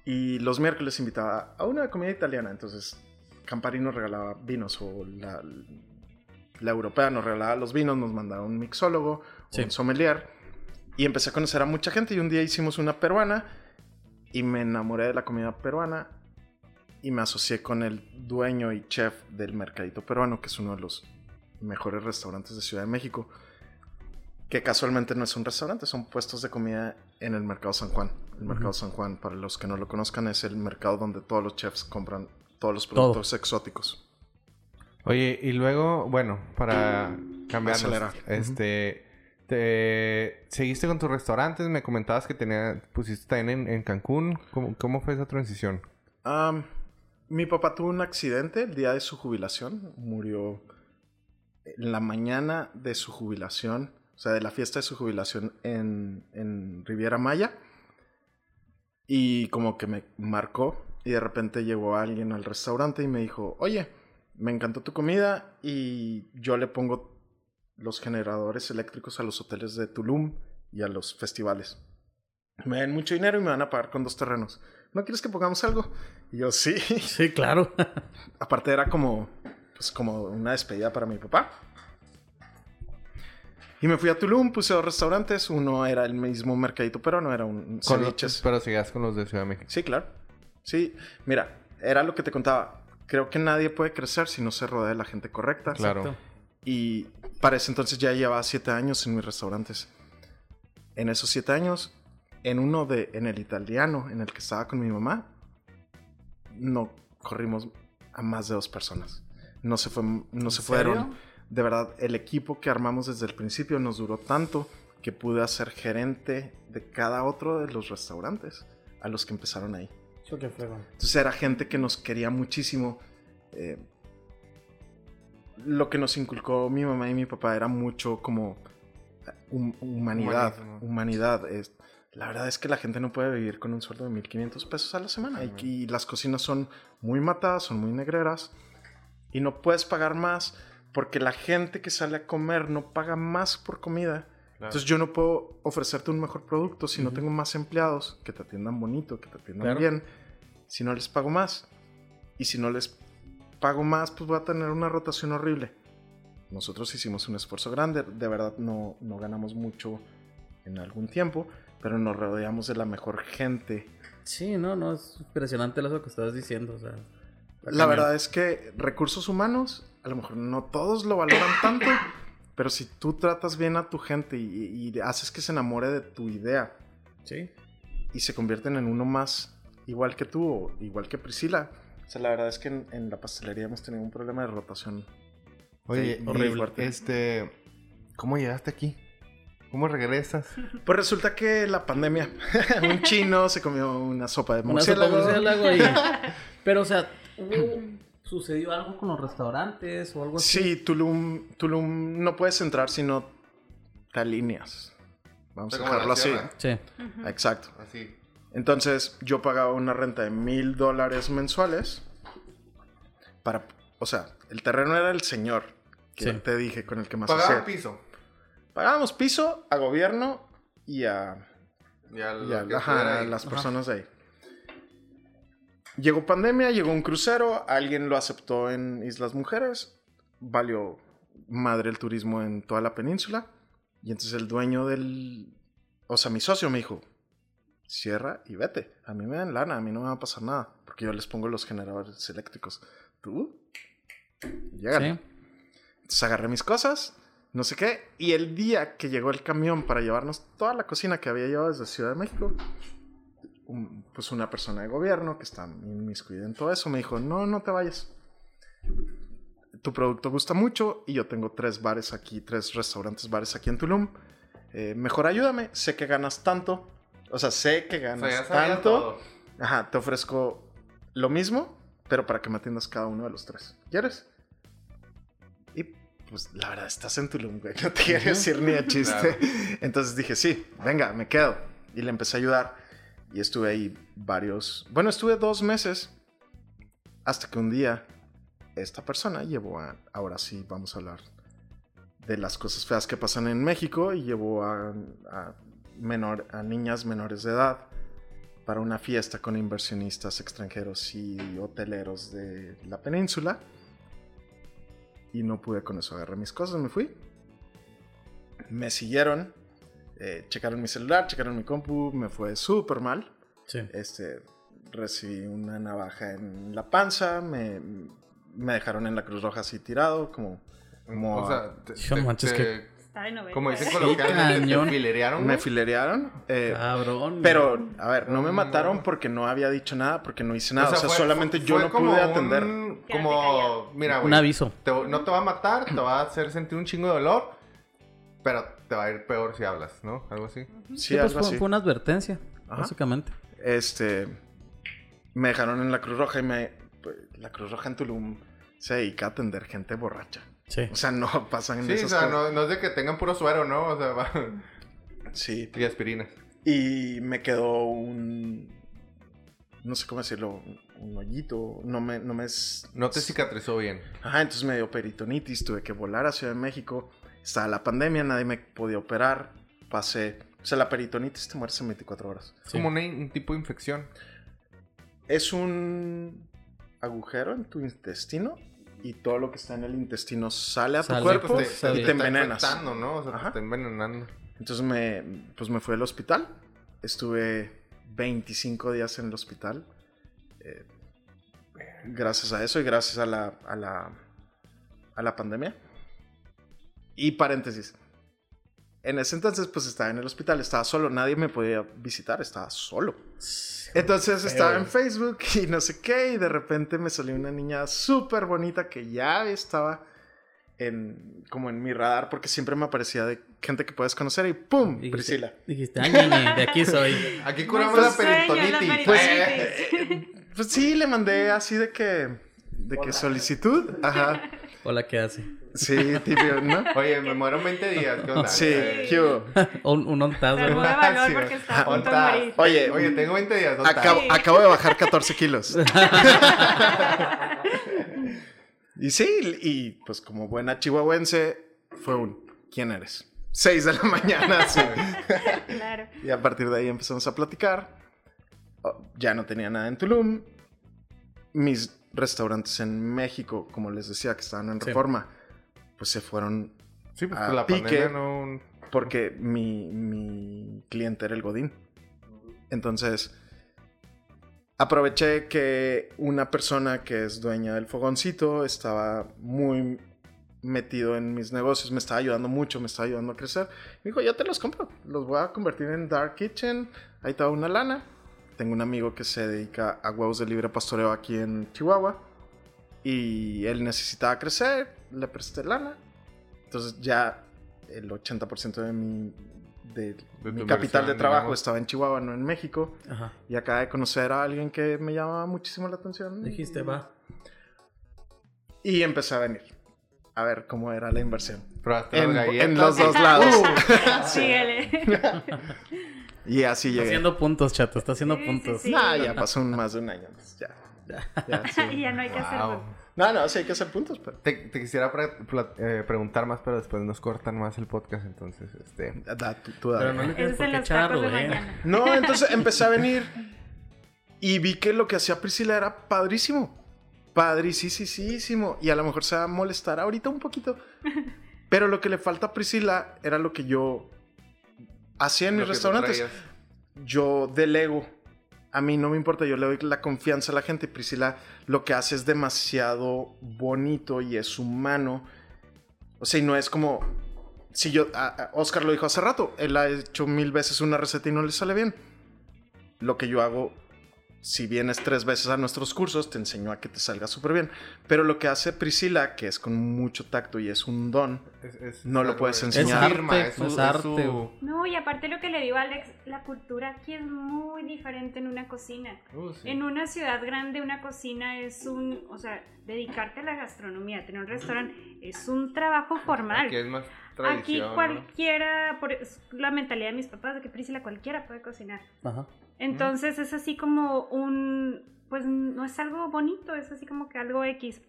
Y los miércoles invitaba a una comida italiana. Entonces, Campari nos regalaba vinos o la, la europea nos regalaba los vinos, nos mandaba un mixólogo, Sí. un sommelier. Y empecé a conocer a mucha gente. Y un día hicimos una peruana y me enamoré de la comida peruana. Y me asocié con el dueño y chef del Mercadito Peruano, que es uno de los mejores restaurantes de Ciudad de México. Que casualmente no es un restaurante, son puestos de comida en el Mercado San Juan. El Mercado San Juan, para los que no lo conozcan, es el mercado donde todos los chefs compran todos los Todo. productos exóticos. Oye, y luego, bueno, para cambiar, Acelera. este, te seguiste con tus restaurantes, me comentabas que tenía, pusiste también en, en Cancún, ¿Cómo, cómo fue esa transición? Mi papá tuvo un accidente el día de su jubilación. Murió en la mañana de su jubilación, o sea, de la fiesta de su jubilación en, en Riviera Maya. Y como que me marcó. Y de repente llegó alguien al restaurante y me dijo, oye, me encantó tu comida y yo le pongo los generadores eléctricos a los hoteles de Tulum y a los festivales. Me dan mucho dinero y me van a pagar con dos terrenos. ¿No quieres que pongamos algo? Y yo, sí. Sí, claro. *laughs* Aparte era como, pues como una despedida para mi papá. Y me fui a Tulum, puse dos restaurantes. Uno era el mismo mercadito, pero no era un Con los- pero seguías con los de Ciudad de México. Sí, claro. Sí, mira, era lo que te contaba. Creo que nadie puede crecer si no se rodea de la gente correcta. Claro. Exacto. Y para ese entonces ya llevaba siete años en mis restaurantes. En esos siete años, en uno de, en el italiano, en el que estaba con mi mamá, no corrimos a más de dos personas. No se, fue, no se fueron. De verdad, el equipo que armamos desde el principio nos duró tanto que pude ser gerente de cada otro de los restaurantes a los que empezaron ahí. Entonces era gente que nos quería muchísimo. eh, lo que nos inculcó mi mamá y mi papá era mucho como eh, hum- humanidad. Humanismo. Humanidad. Es, la verdad es que la gente no puede vivir con un sueldo de 1500 pesos a la semana. Y, y las cocinas son muy matadas, son muy negreras. Y no puedes pagar más porque la gente que sale a comer no paga más por comida. Entonces yo no puedo ofrecerte un mejor producto si no tengo más empleados que te atiendan bonito, que te atiendan Claro. bien, si no les pago más. Y si no les pago más, pues voy a tener una rotación horrible. Nosotros hicimos un esfuerzo grande, de verdad no, no ganamos mucho en algún tiempo, pero nos rodeamos de la mejor gente. Sí, no, no, es impresionante lo que estabas diciendo. O sea, La verdad es que recursos humanos, a lo mejor no todos lo valoran tanto, *coughs* pero si tú tratas bien a tu gente y, y haces que se enamore de tu idea, Sí. y se convierten en uno más igual que tú o igual que Priscila. O sea, la verdad es que en, en la pastelería hemos tenido un problema de rotación. Oye, Sí, horrible. fuerte. este, ¿cómo llegaste aquí? ¿Cómo regresas? *laughs* Pues resulta que la pandemia, *laughs* un chino se comió una sopa de Una sopa de murciélago. murciélago y- *laughs* Pero, o sea, ¿hubo- ¿sucedió algo con los restaurantes o algo así? Sí, Tulum, Tulum no puedes entrar si no te alineas. Vamos a dejarlo así. Sí. Exacto. Así. Entonces yo pagaba una renta de mil dólares mensuales para, o sea, el terreno era el señor que Sí. te dije con el que más Pagaba hacía. piso. Pagábamos piso a gobierno y a, Y a, y a- lo que ajá, estuviera a ahí. las Ajá. personas de ahí. Llegó pandemia, llegó un crucero, alguien lo aceptó en Islas Mujeres, valió madre el turismo en toda la península. Y entonces el dueño del, o sea, mi socio me dijo, cierra y vete. A mí me dan lana, a mí no me va a pasar nada, porque yo les pongo los generadores eléctricos. Tú, llégale. Sí. Entonces agarré mis cosas, no sé qué, y el día que llegó el camión para llevarnos toda la cocina que había llevado desde Ciudad de México, un- pues una persona de gobierno que está inmiscuida en todo eso me dijo, no, no te vayas. Tu producto gusta mucho y yo tengo tres bares aquí, tres restaurantes, bares aquí en Tulum. Eh, mejor ayúdame, sé que ganas tanto. O sea, sé que O sea, ganas ya sabía tanto. Ajá, te ofrezco lo mismo, pero para que me atiendas cada uno de los tres. ¿Quieres? Y pues la verdad, estás en Tulum, güey. No te quiero decir ni de chiste. Entonces dije, sí, venga, me quedo. Y le empecé a ayudar. Y estuve ahí varios. Bueno, estuve dos meses. Hasta que un día, esta persona llevó a. Ahora sí, vamos a hablar de las cosas feas que pasan en México. Y llevó a, a, menor, a niñas menores de edad para una fiesta con inversionistas extranjeros y hoteleros de la península. Y no pude con eso. Agarré mis cosas, me fui. Me siguieron. Eh, checaron mi celular, checaron mi compu. Me fue súper mal. Sí. Este, recibí una navaja en la panza. Me, me dejaron en la Cruz Roja así tirado. Como, como O sea, te- te- manches te- novela. como dicen coloquialmente, te filerearon, me filerearon. eh, Cabrón. pero, a ver, no me mataron porque no había dicho nada, porque no hice nada. O sea, fue- solamente fue- yo fue no pude un- atender. Como, mira, güey. Un aviso. te- no te va a matar, te va a hacer sentir un chingo de dolor, pero te va a ir peor si hablas, ¿no? Algo así. Sí, Sí, pues algo fue, así. fue una advertencia, Ajá. básicamente. Este. Me dejaron en la Cruz Roja y me. La Cruz Roja en Tulum se dedica a atender gente borracha. Sí. O sea, no *laughs* pasan Sí, o esas sea, cosas. no, no es de que tengan puro suero, ¿no? O sea, *laughs* va... Sí. y aspirinas. Y me quedó un. No sé cómo decirlo. Un hoyito. No me. No me es- No te cicatrizó bien. Ajá, entonces me dio peritonitis. Tuve que volar a Ciudad de México. Estaba la pandemia, nadie me podía operar. Pasé. O sea, la peritonitis te mueres en 24 horas. Es como una- un tipo de infección. Es un agujero en tu intestino y todo lo que está en el intestino sale a tu Sale, cuerpo pues, te, y te te está envenenas. ¿no? O sea, Ajá. te está envenenando. Entonces me, pues me fui al hospital. Estuve 25 días en el hospital. eh, gracias a eso y gracias a la, a la, a la pandemia. Y paréntesis. En ese entonces pues estaba en el hospital, estaba solo, nadie me podía visitar, estaba solo. Entonces estaba en Facebook y no sé qué, y de repente me salió una niña súper bonita que ya estaba en, como en mi radar, porque siempre me aparecía de gente que puedes conocer y ¡pum! Dijiste- Priscila. Dijiste, ay, de aquí soy. *laughs* Aquí curamos Pues, la sueño, la peritonitis. peritonitis. Pues sí, le mandé así de que, de que solicitud. Ajá. Hola, ¿qué hace? Sí, tibio, ¿no? Oye, me muero en 20 días. ¿Qué onda? Sí, ¿qué hubo? *laughs* Un, un ontazo. Remueve ¿verdad? valor Sí, porque está a punto de Onta. morir. Oye, Oye, tengo 20 días. ¿dónde acabo? Sí. acabo de bajar 14 kilos. *laughs* y sí, y pues como buena chihuahuense, fue un ¿quién eres? 6 de la mañana, sí. *laughs* Claro. Y a partir de ahí empezamos a platicar. Oh, Ya no tenía nada en Tulum. Mis restaurantes en México, como les decía, que estaban en Sí. reforma, pues se fueron Sí, pues a la pique. no... porque mi, mi cliente era el Godín. Entonces, aproveché que una persona que es dueña del fogoncito estaba muy metido en mis negocios, me estaba ayudando mucho, me estaba ayudando a crecer. Me dijo, yo te los compro, los voy a convertir en Dark Kitchen, ahí te va una lana. Tengo un amigo que se dedica a huevos de libre pastoreo aquí en Chihuahua y él necesitaba crecer, le presté lana. Entonces ya el 80% de mi, de De mi capital de trabajo digamos. estaba en Chihuahua, no en México. Ajá. Y acaba de conocer a alguien que me llamaba muchísimo la atención. Dijiste, va. Y empecé a venir. A ver cómo era la inversión. En, los dos *laughs* lados. *laughs* Síguele. *laughs* Y así Está llegué. haciendo puntos, chato. Está haciendo Sí, puntos. sí. Nah, ya pasó un- más de un año. ya. Ya, *laughs* sí. y ya no hay que hacer Wow. No, no, sí hay que hacer puntos. Pero... Te, te quisiera pre- eh, preguntar más, pero después nos cortan más el podcast, entonces, este... Da, tú, tú Pero no le tienes por qué echarlo, de eh. mañana. No, entonces empecé a venir y vi que lo que hacía Priscila era padrísimo. Padricísimo. Y a lo mejor se va a molestar ahorita un poquito. *laughs* Pero lo que le falta a Priscila era lo que yo hacía en mis restaurantes. Yo delego. A mí no me importa, yo le doy la confianza a la gente. Priscila lo que hace es demasiado bonito y es humano. O sea, y no es como. Si yo. a- a- Oscar lo dijo hace rato. Él ha hecho mil veces una receta y no le sale bien. Lo que yo hago si vienes tres veces a nuestros cursos, te enseñó a que te salga súper bien. Pero lo que hace Priscila, que es con mucho tacto y es un don, Es- es- No lo puedes de- enseñar. Es firma, Es su- arte, es es arte, su- güey. No, y aparte lo que le digo a Alex, la cultura aquí es muy diferente en una cocina. Uh, sí. En una ciudad grande una cocina es un, o sea, dedicarte a la gastronomía, tener un restaurante es un trabajo formal. Aquí es más Aquí tradición, ¿no? cualquiera, por es la mentalidad de mis papás de que Priscila cualquiera puede cocinar. Ajá. Entonces es así como un, pues no es algo bonito, es así como que algo X.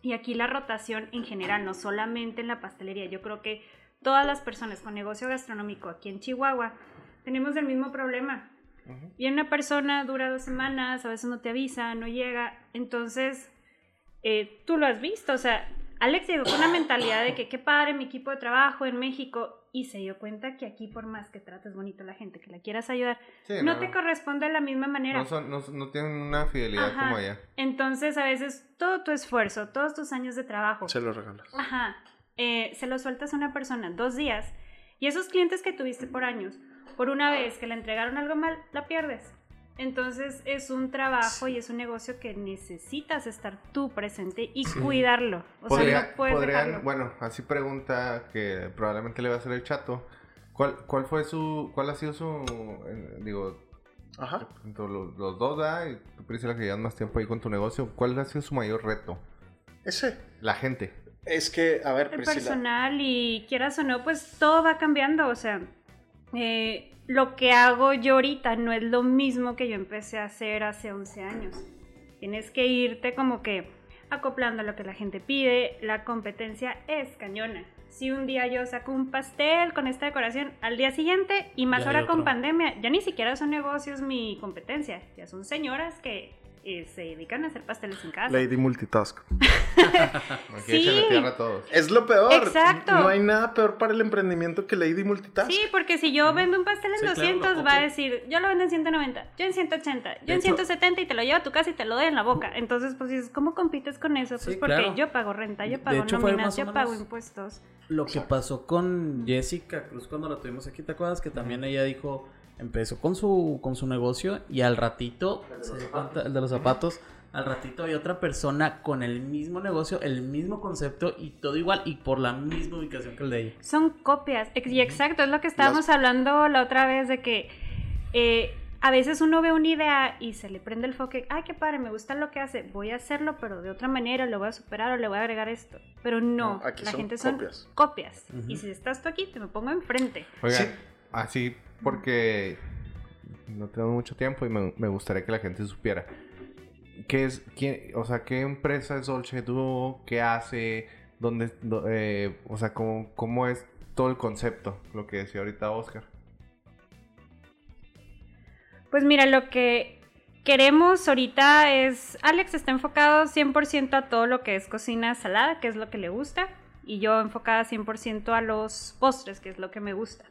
Y aquí la rotación en general, no solamente en la pastelería, yo creo que todas las personas con negocio gastronómico aquí en Chihuahua tenemos el mismo problema. Viene una persona, dura dos semanas, a veces no te avisa, no llega. Entonces, eh, tú lo has visto, o sea, Alex llegó con una mentalidad de que qué padre mi equipo de trabajo en México y se dio cuenta que aquí por más que trates bonito a la gente, que la quieras ayudar, Sí, no, te corresponde de la misma manera. no, son- no- no tienen una fidelidad Ajá. como allá. Entonces, a veces todo tu esfuerzo, todos tus años de trabajo, se lo regalas. Ajá. Eh, se lo sueltas a una persona dos días y esos clientes que tuviste por años, por una vez que le entregaron algo mal, la pierdes. Entonces es un trabajo y es un negocio que necesitas estar tú presente y cuidarlo. O Podría- sea, no puedes podrían- dejarlo. bueno, así pregunta que probablemente le va a hacer el chato. ¿Cuál, cuál fue su, cuál ha sido su, eh, digo, Ajá. entre los, los dos, ¿verdad? Y tú, Priscila, que llevas más tiempo ahí con tu negocio, ¿cuál ha sido su mayor reto? Ese. La gente. Es que, a ver, el Priscila. personal y quieras o no, pues todo va cambiando. O sea, eh, lo que hago yo ahorita no es lo mismo que yo empecé a hacer hace 11 años. Tienes que irte como que acoplando a lo que la gente pide. La competencia es cañona. Si un día yo saco un pastel con esta decoración, al día siguiente, y más Ya ahora con pandemia, ya ni siquiera son negocios mi competencia. Ya son señoras que eh, se dedican a hacer pasteles en casa. Lady Multitask. *laughs* Aquí Sí. échenle tierra a todos. Es lo peor. Exacto. No hay nada peor para el emprendimiento que Lady Multitask. Sí, porque si yo vendo un pastel en Sí, claro, 200, lo va a decir, yo lo vendo en 190, yo en 180, yo De en hecho- 170 y te lo llevo a tu casa y te lo doy en la boca. Entonces, pues dices, ¿cómo compites con eso? Pues Sí, porque claro. yo pago renta, yo pago hecho, nóminas, yo pago impuestos. Lo que pasó con Jessica Cruz cuando la tuvimos aquí, ¿te acuerdas? Que también ella dijo, empezó con su, con su negocio y al ratito, se dio cuenta- el de los zapatos, al ratito hay otra persona con el mismo negocio, el mismo concepto y todo igual y por la misma ubicación que el de ella. Son copias, y exacto, es lo que estábamos hablando la otra vez de que eh, a veces uno ve una idea y se le prende el foque, ay, qué padre, me gusta lo que hace, voy a hacerlo, pero de otra manera, lo voy a superar o le voy a agregar esto. Pero no, No, aquí la son gente son copias. Y si estás tú aquí, te me pongo enfrente. Oigan, Sí. Así porque no tengo mucho tiempo y me, gustaría que la gente supiera. ¿Qué es, quién, o sea, qué empresa es Dolce Duo? ¿Qué hace? ¿Dónde, eh, o sea, cómo, cómo es todo el concepto? Lo que decía ahorita Oscar. Pues mira, lo que queremos ahorita es, Alex está enfocado 100% a todo lo que es cocina salada, que es lo que le gusta, y yo enfocada 100% a los postres, que es lo que me gusta.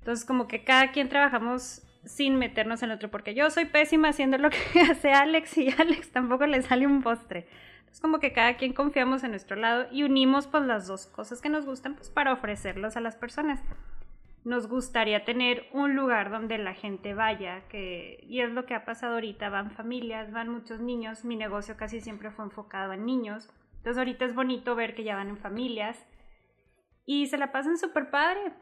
Entonces como que cada quien trabajamos sin meternos en otro, porque yo soy pésima haciendo lo *laughs* que hace Alex y Alex tampoco le sale un postre. Es como que cada quien confiamos en nuestro lado y unimos pues las dos cosas que nos gustan pues para ofrecerlas a las personas nos gustaría tener un lugar donde la gente vaya, que, y es lo que ha pasado ahorita, van familias, van muchos niños, mi negocio casi siempre fue enfocado en niños, entonces ahorita es bonito ver que ya van en familias y se la pasan súper padre.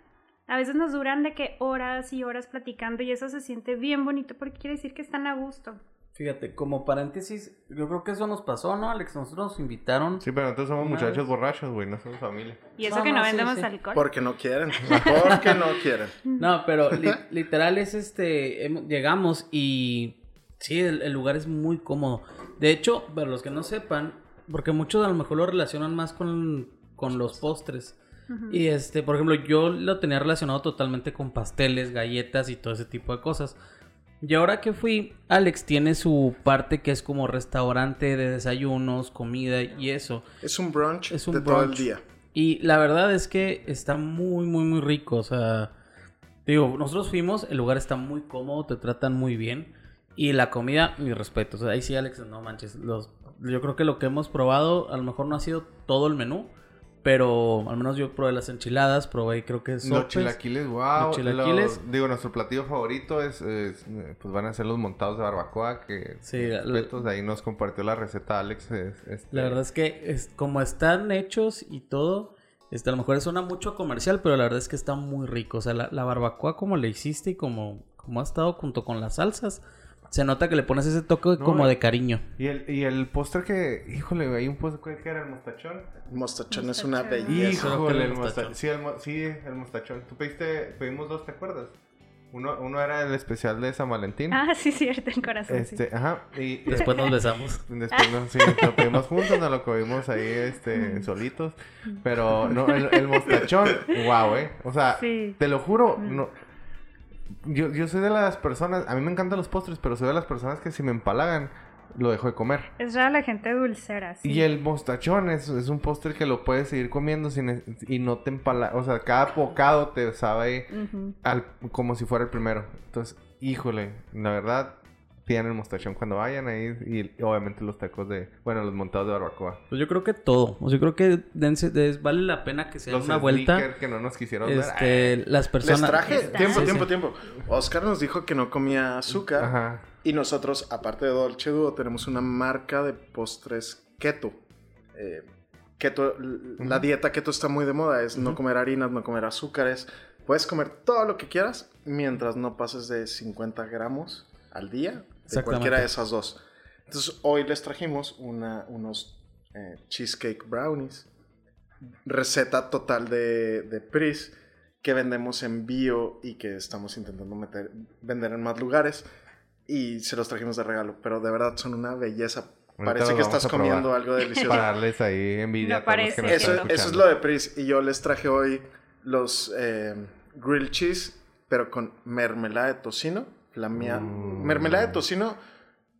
A veces nos duran de que horas y horas platicando y eso se siente bien bonito porque quiere decir que están a gusto. Fíjate, como paréntesis, yo creo que eso nos pasó, ¿no, Alex? Nosotros nos invitaron. Sí, pero nosotros somos muchachos vez. borrachos, güey, no somos familia. Y eso No, que no, vendemos sí. alcohol. Porque no quieren. *laughs* Porque no quieren. No, pero li- literal es este, llegamos y sí, el, el lugar es muy cómodo. De hecho, para los que no sepan, porque muchos a lo mejor lo relacionan más con, con los postres. Y este, por ejemplo, yo lo tenía relacionado totalmente con pasteles, galletas y todo ese tipo de cosas. Y ahora que fui, Alex tiene su parte que es como restaurante de desayunos, comida y eso. Es un brunch Es un de todo el brunch. día. Y la verdad es que está muy, muy, muy rico. O sea, digo, nosotros fuimos, el lugar está muy cómodo, te tratan muy bien. Y la comida, mi respeto. O sea, ahí sí, Alex, no manches. Los, yo creo que lo que hemos probado, a lo mejor no ha sido todo el menú. Pero al menos yo probé las enchiladas, probé creo que Los sopes. chilaquiles, wow. Los chilaquiles. Los- digo, nuestro platillo favorito es, es, eh, pues van a ser los montados de barbacoa que Sí, respetos, de ahí nos compartió la receta Alex. es- este, La verdad es que es, como están hechos y todo, este, a lo mejor suena mucho comercial, pero la verdad es que está muy rico. O sea, la, la barbacoa como le hiciste y como, como ha estado junto con las salsas, se nota que le pones ese toque No, como de cariño. Y el, y el póster que, híjole, hay un póster ¿cuál que era el mostachón. Mostachón es una belleza. Híjole, el el mostachón. Sí, el, sí, el mostachón. Tú pediste, pedimos dos, ¿te acuerdas? Uno, uno era el especial de San Valentín. Ah, sí, cierto, en corazón. sí. este, ajá. Y, *laughs* Después nos besamos. *laughs* Después no, sí, lo pedimos juntos, nos lo comimos ahí, este, solitos. Pero no, el, el mostachón, wow, eh. O sea, Sí. te lo juro, no. Yo, yo soy de las personas, a mí me encantan los postres, pero soy de las personas que si me empalagan, lo dejo de comer. Es rara la gente dulcera, sí. Y el mostachón es, es un postre que lo puedes seguir comiendo sin, y no te empala. O sea, cada bocado te sabe al- como si fuera el primero. Entonces, híjole, la verdad, tienen mostachón cuando vayan ahí. Y obviamente los tacos de, bueno, los montados de barbacoa. Pues yo creo que todo. O sea, yo creo que dense- des- vale la pena que se den una vuelta. que no nos quisieron dar. Este, las Les personas. traje, Está. tiempo, Sí, tiempo, sí. tiempo. Oscar nos dijo que no comía azúcar. Ajá. Y nosotros, aparte de Dolce Duo, tenemos una marca de postres keto. Eh, keto, la dieta keto está muy de moda, es no comer harinas, no comer azúcares. Puedes comer todo lo que quieras mientras no pases de 50 gramos al día de cualquiera de esas dos. Entonces, hoy les trajimos una, unos eh, cheesecake brownies. Receta total de, de Pris que vendemos en bio y que estamos intentando meter, vender en más lugares. Y se los trajimos de regalo, pero de verdad son una belleza. Ahorita Parece que estás comiendo algo *laughs* delicioso. Para darles ahí envidia No parece que Eso, eso es lo de Pris. Y yo les traje hoy los eh, grilled cheese, pero con mermelada de tocino, flameada. Mm. Mermelada de tocino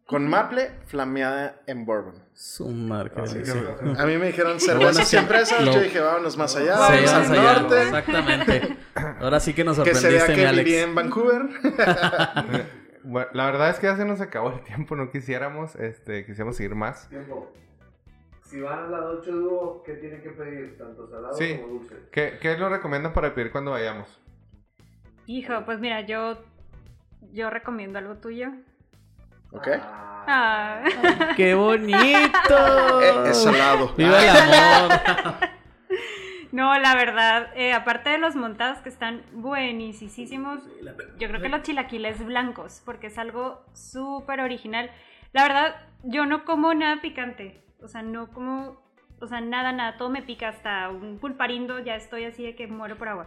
con maple, flameada en bourbon. Su marca. Así sí. *laughs* A mí me dijeron y empresas. lo- Yo dije, vámonos más allá. Sí, vamos al allá. norte. Exactamente. *laughs* Ahora sí que nos Que se vea sorprendiste, mi que Alex. viví en Vancouver. Bueno, *laughs* la verdad es que ya se nos acabó el tiempo, no quisiéramos, este, quisiéramos seguir más. Tiempo. Si van a la Dolce Dúo, ¿qué tienen que pedir? Tanto salado Sí. como dulce. ¿Qué, ¿Qué nos recomiendan para pedir cuando vayamos? Hijo, pues mira, yo, yo recomiendo algo tuyo. ¿Ok? Ah. ¡Qué bonito! *laughs* Eh, es salado. ¡Viva el amor! *laughs* No, la verdad, eh, aparte de los montados que están buenísimos, yo creo que los chilaquiles blancos, porque es algo súper original. La verdad, yo no como nada picante, o sea, no como, o sea, nada, nada, todo me pica, hasta un pulparindo, ya estoy así de que muero por agua.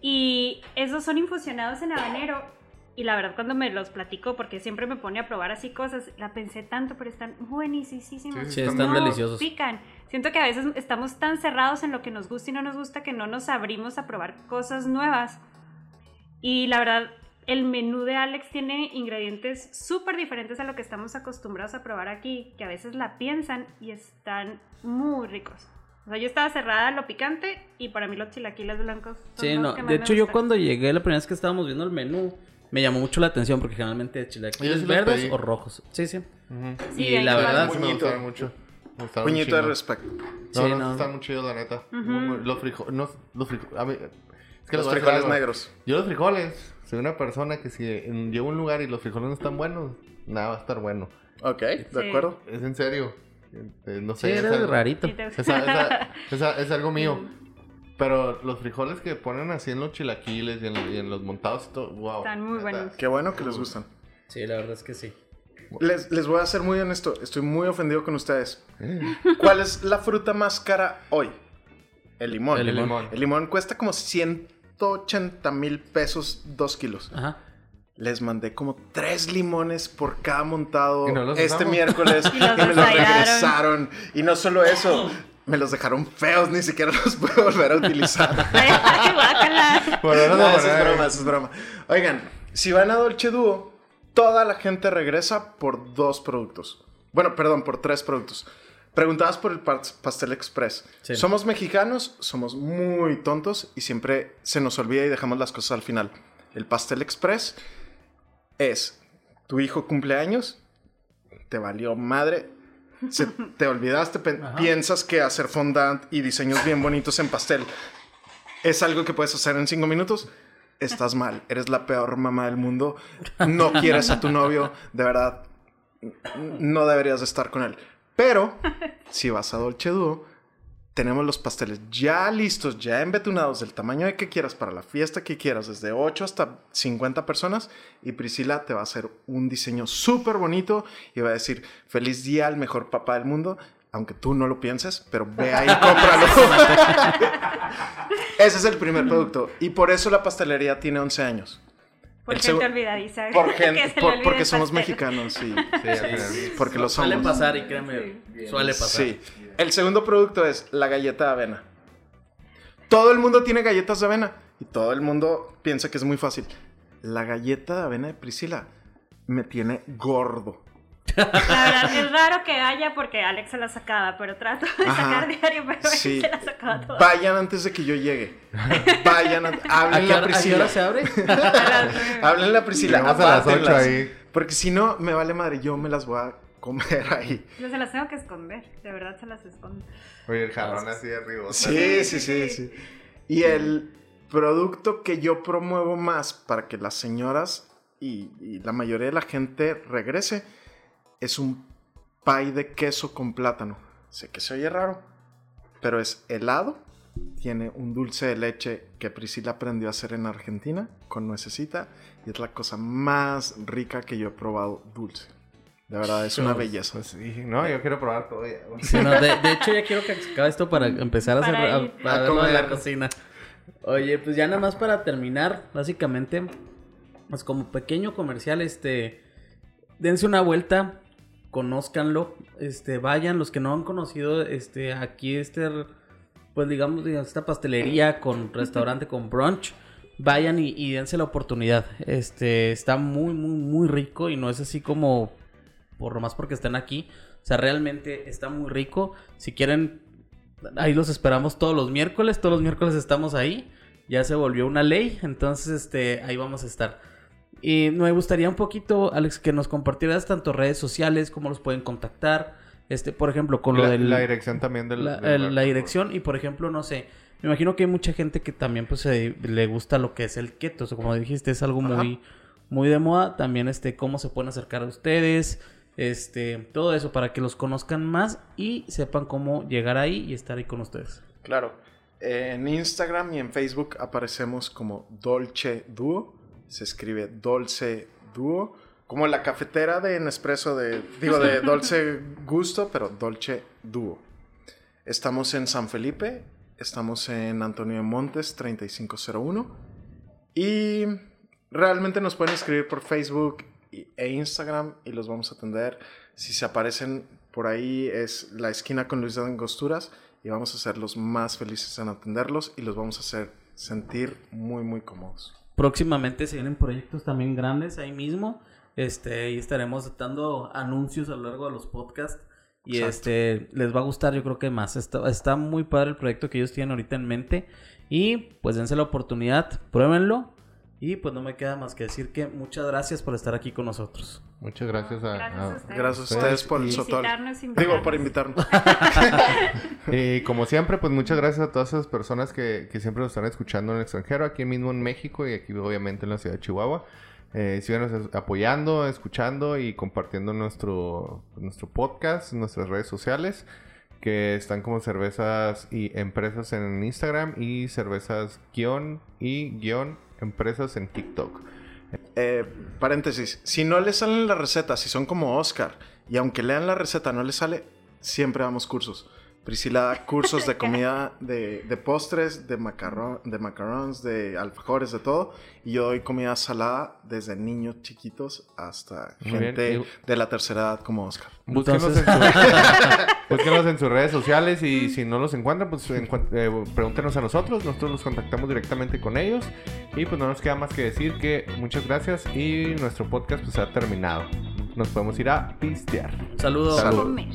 Y esos son infusionados en habanero, y la verdad cuando me los platico, porque siempre me pone a probar así cosas, la pensé tanto, pero están buenísimos. Sí, Sí, están No deliciosos. pican. Siento que a veces estamos tan cerrados en lo que nos gusta y no nos gusta que no nos abrimos a probar cosas nuevas. Y la verdad, el menú de Alex tiene ingredientes súper diferentes a lo que estamos acostumbrados a probar aquí, que a veces la piensan y están muy ricos. O sea, yo estaba cerrada a lo picante y para mí los chilaquiles blancos son Sí, los no. que más De me hecho, yo gustan. cuando llegué la primera vez que estábamos viendo el menú, me llamó mucho la atención porque generalmente chilaquiles sí los verdes pedí. o rojos. Sí, sí. Sí, y la verdad, Sí, me Puñito. gustaron mucho. Me gustaron Puñito de chingo. respecto. No, Sí, no, no. están muy chidos, la neta. Muy, muy- los frijoles, no, los frijoles, a mí, es que Los decir frijoles negros. Yo los frijoles, soy una persona que si llego a un lugar y los frijoles no están buenos, nada va a estar bueno. Ok, de Sí. acuerdo. Es en serio. Eh, no sé. Sí, es eres algo- rarito. Esa- esa- *laughs* es algo mío. Pero los frijoles que ponen así en los chilaquiles y en, y en los montados y todo, wow. Están muy buenos. Qué bueno que les gustan. Sí, la verdad es que sí. Les, les voy a ser muy honesto. Estoy muy ofendido con ustedes. ¿Cuál es la fruta más cara hoy? El limón. El limón. El limón cuesta como 180 mil pesos dos kilos. Ajá. Les mandé como tres limones por cada montado no este usamos. miércoles *laughs* Y y, me los regresaron. Y no solo eso, me los dejaron feos, ni siquiera los puedo volver a utilizar. *laughs* Ay, guácala. Por ahora No, no, eso es no, broma, eso es broma. Oigan, si van a Dolce Duo, toda la gente regresa por dos productos. Bueno, perdón, por tres productos. Preguntabas por el pas- pastel express. Sí. Somos mexicanos, somos muy tontos y siempre se nos olvida y dejamos las cosas al final. El pastel express es tu hijo cumpleaños, te valió madre, se- te olvidaste, piensas que hacer fondant y diseños bien bonitos en pastel es algo que puedes hacer en cinco minutos, estás mal. Eres la peor mamá del mundo. No quieres a tu novio. De verdad, no deberías de estar con él. Pero, si vas a Dolce Duo, tenemos los pasteles ya listos, ya embetunados, del tamaño de que quieras, para la fiesta que quieras, desde 8 hasta 50 personas. Y Priscila te va a hacer un diseño súper bonito y va a decir, feliz día al mejor papá del mundo. Aunque tú no lo pienses, pero ve ahí y *laughs* cómpralo. *laughs* Ese es el primer producto. Y por eso la pastelería tiene 11 años. Por El gente olvidadiza. Por *laughs* gente, por- porque somos mexicanos, sí. Porque lo Suele somos. pasar y créeme, suele pasar. Sí. El segundo producto es la galleta de avena. Todo el mundo tiene galletas de avena y todo el mundo piensa que es muy fácil. La galleta de avena de Priscila me tiene gordo. La verdad, es *laughs* raro que haya porque Alex se la sacaba, pero trato de Ajá. sacar diario, pero él Sí. se la sacaba toda. Vayan antes de que yo llegue. Vayan, an- ¿A háblenle a hora, a qué Priscila. hora se abre? *laughs* Háblenle a Priscila. Llegamos a las ocho apártenlas. ahí. Porque si no, me vale madre. Yo me las voy a comer *laughs* ahí. Yo se las tengo que esconder, de verdad se las escondo. Oye, el jarrón así de arriba. Sí, sí, sí, sí. Y el producto que yo promuevo más para que las señoras y, y la mayoría de la gente regrese es un pie de queso con plátano. Sé que se oye raro, pero es helado. Tiene un dulce de leche que Priscila aprendió a hacer en Argentina con nuecesita y es la cosa más rica que yo he probado dulce. De verdad, es una belleza. Pues sí, no, yo quiero probar todo ya. güey. Sí, no, de, de hecho, ya quiero que se acabe esto para empezar a hacer Para a, A la cocina. Oye, pues ya nada más para terminar, básicamente, pues como pequeño comercial, este, dense una vuelta, conózcanlo, este, vayan los que no han conocido, este, aquí este, pues digamos, esta pastelería con restaurante con brunch, vayan y, y dense la oportunidad, este, está muy, muy, muy rico y no es así como por lo más porque estén aquí. O sea, realmente está muy rico. Si quieren, ahí los esperamos todos los miércoles. Todos los miércoles estamos ahí. Ya se volvió una ley. Entonces, este, ahí vamos a estar. Y me gustaría un poquito, Alex, que nos compartieras tanto redes sociales, cómo los pueden contactar. Este, por ejemplo, con lo la, del la dirección también del. la, del el- lugar, la por dirección y por ejemplo, no sé, me imagino que hay mucha gente que también pues se- le gusta lo que es el keto, o sea, como dijiste, es algo Ajá. muy muy de moda, también este cómo se pueden acercar a ustedes, este, todo eso para que los conozcan más y sepan cómo llegar ahí y estar ahí con ustedes. Claro. En Instagram y en Facebook aparecemos como Dolce Duo. Se escribe Dolce Duo. Como la cafetera de Nespresso de... Digo, de *laughs* Dolce Gusto, pero Dolce Duo. Estamos en San Felipe. Estamos en Antonio de Montes 3501. Y realmente nos pueden escribir por Facebook e Instagram y los vamos a atender. Si se aparecen por ahí es la esquina con Luis de Angosturas y vamos a ser los más felices en atenderlos y los vamos a hacer sentir muy muy cómodos. Próximamente se vienen proyectos también grandes ahí mismo. Este, y estaremos dando anuncios a lo largo de los podcasts. Y Exacto. este, les va a gustar, yo creo que más. Está, está muy padre el proyecto que ellos tienen ahorita en mente. Y pues dense la oportunidad, pruébenlo. Y pues no me queda más que decir que muchas gracias por estar aquí con nosotros. Muchas gracias a. Gracias a a- ustedes. Gracias a ustedes por el sotol. Digo, por invitarnos. *laughs* Y como siempre, pues muchas gracias a todas esas personas que, que siempre nos están escuchando en el extranjero, aquí mismo en México y aquí obviamente en la ciudad de Chihuahua. Eh, síganos apoyando, escuchando y compartiendo nuestro, nuestro podcast, nuestras redes sociales, que están como cervezas y empresas en Instagram y cervezas guion y guion empresas en TikTok. Eh, paréntesis, si no les salen las recetas, si son como Oscar, y aunque lean la receta no les sale, siempre damos cursos. Priscila da cursos de *laughs* comida, de, de postres, de, macarrón, de macarons, de alfajores, de todo. Y yo doy comida salada desde niños chiquitos hasta Muy gente Y- de la tercera edad como Oscar. Búsquenos, Entonces- en, su- *laughs* *laughs* búsquenos en sus redes sociales y si no los encuentran, pues encuent- eh, pregúntenos a nosotros. Nosotros los contactamos directamente con ellos. Y pues no nos queda más que decir que muchas gracias y nuestro podcast pues ha terminado. Nos podemos ir a pistear. Saludos. Salud. Comer.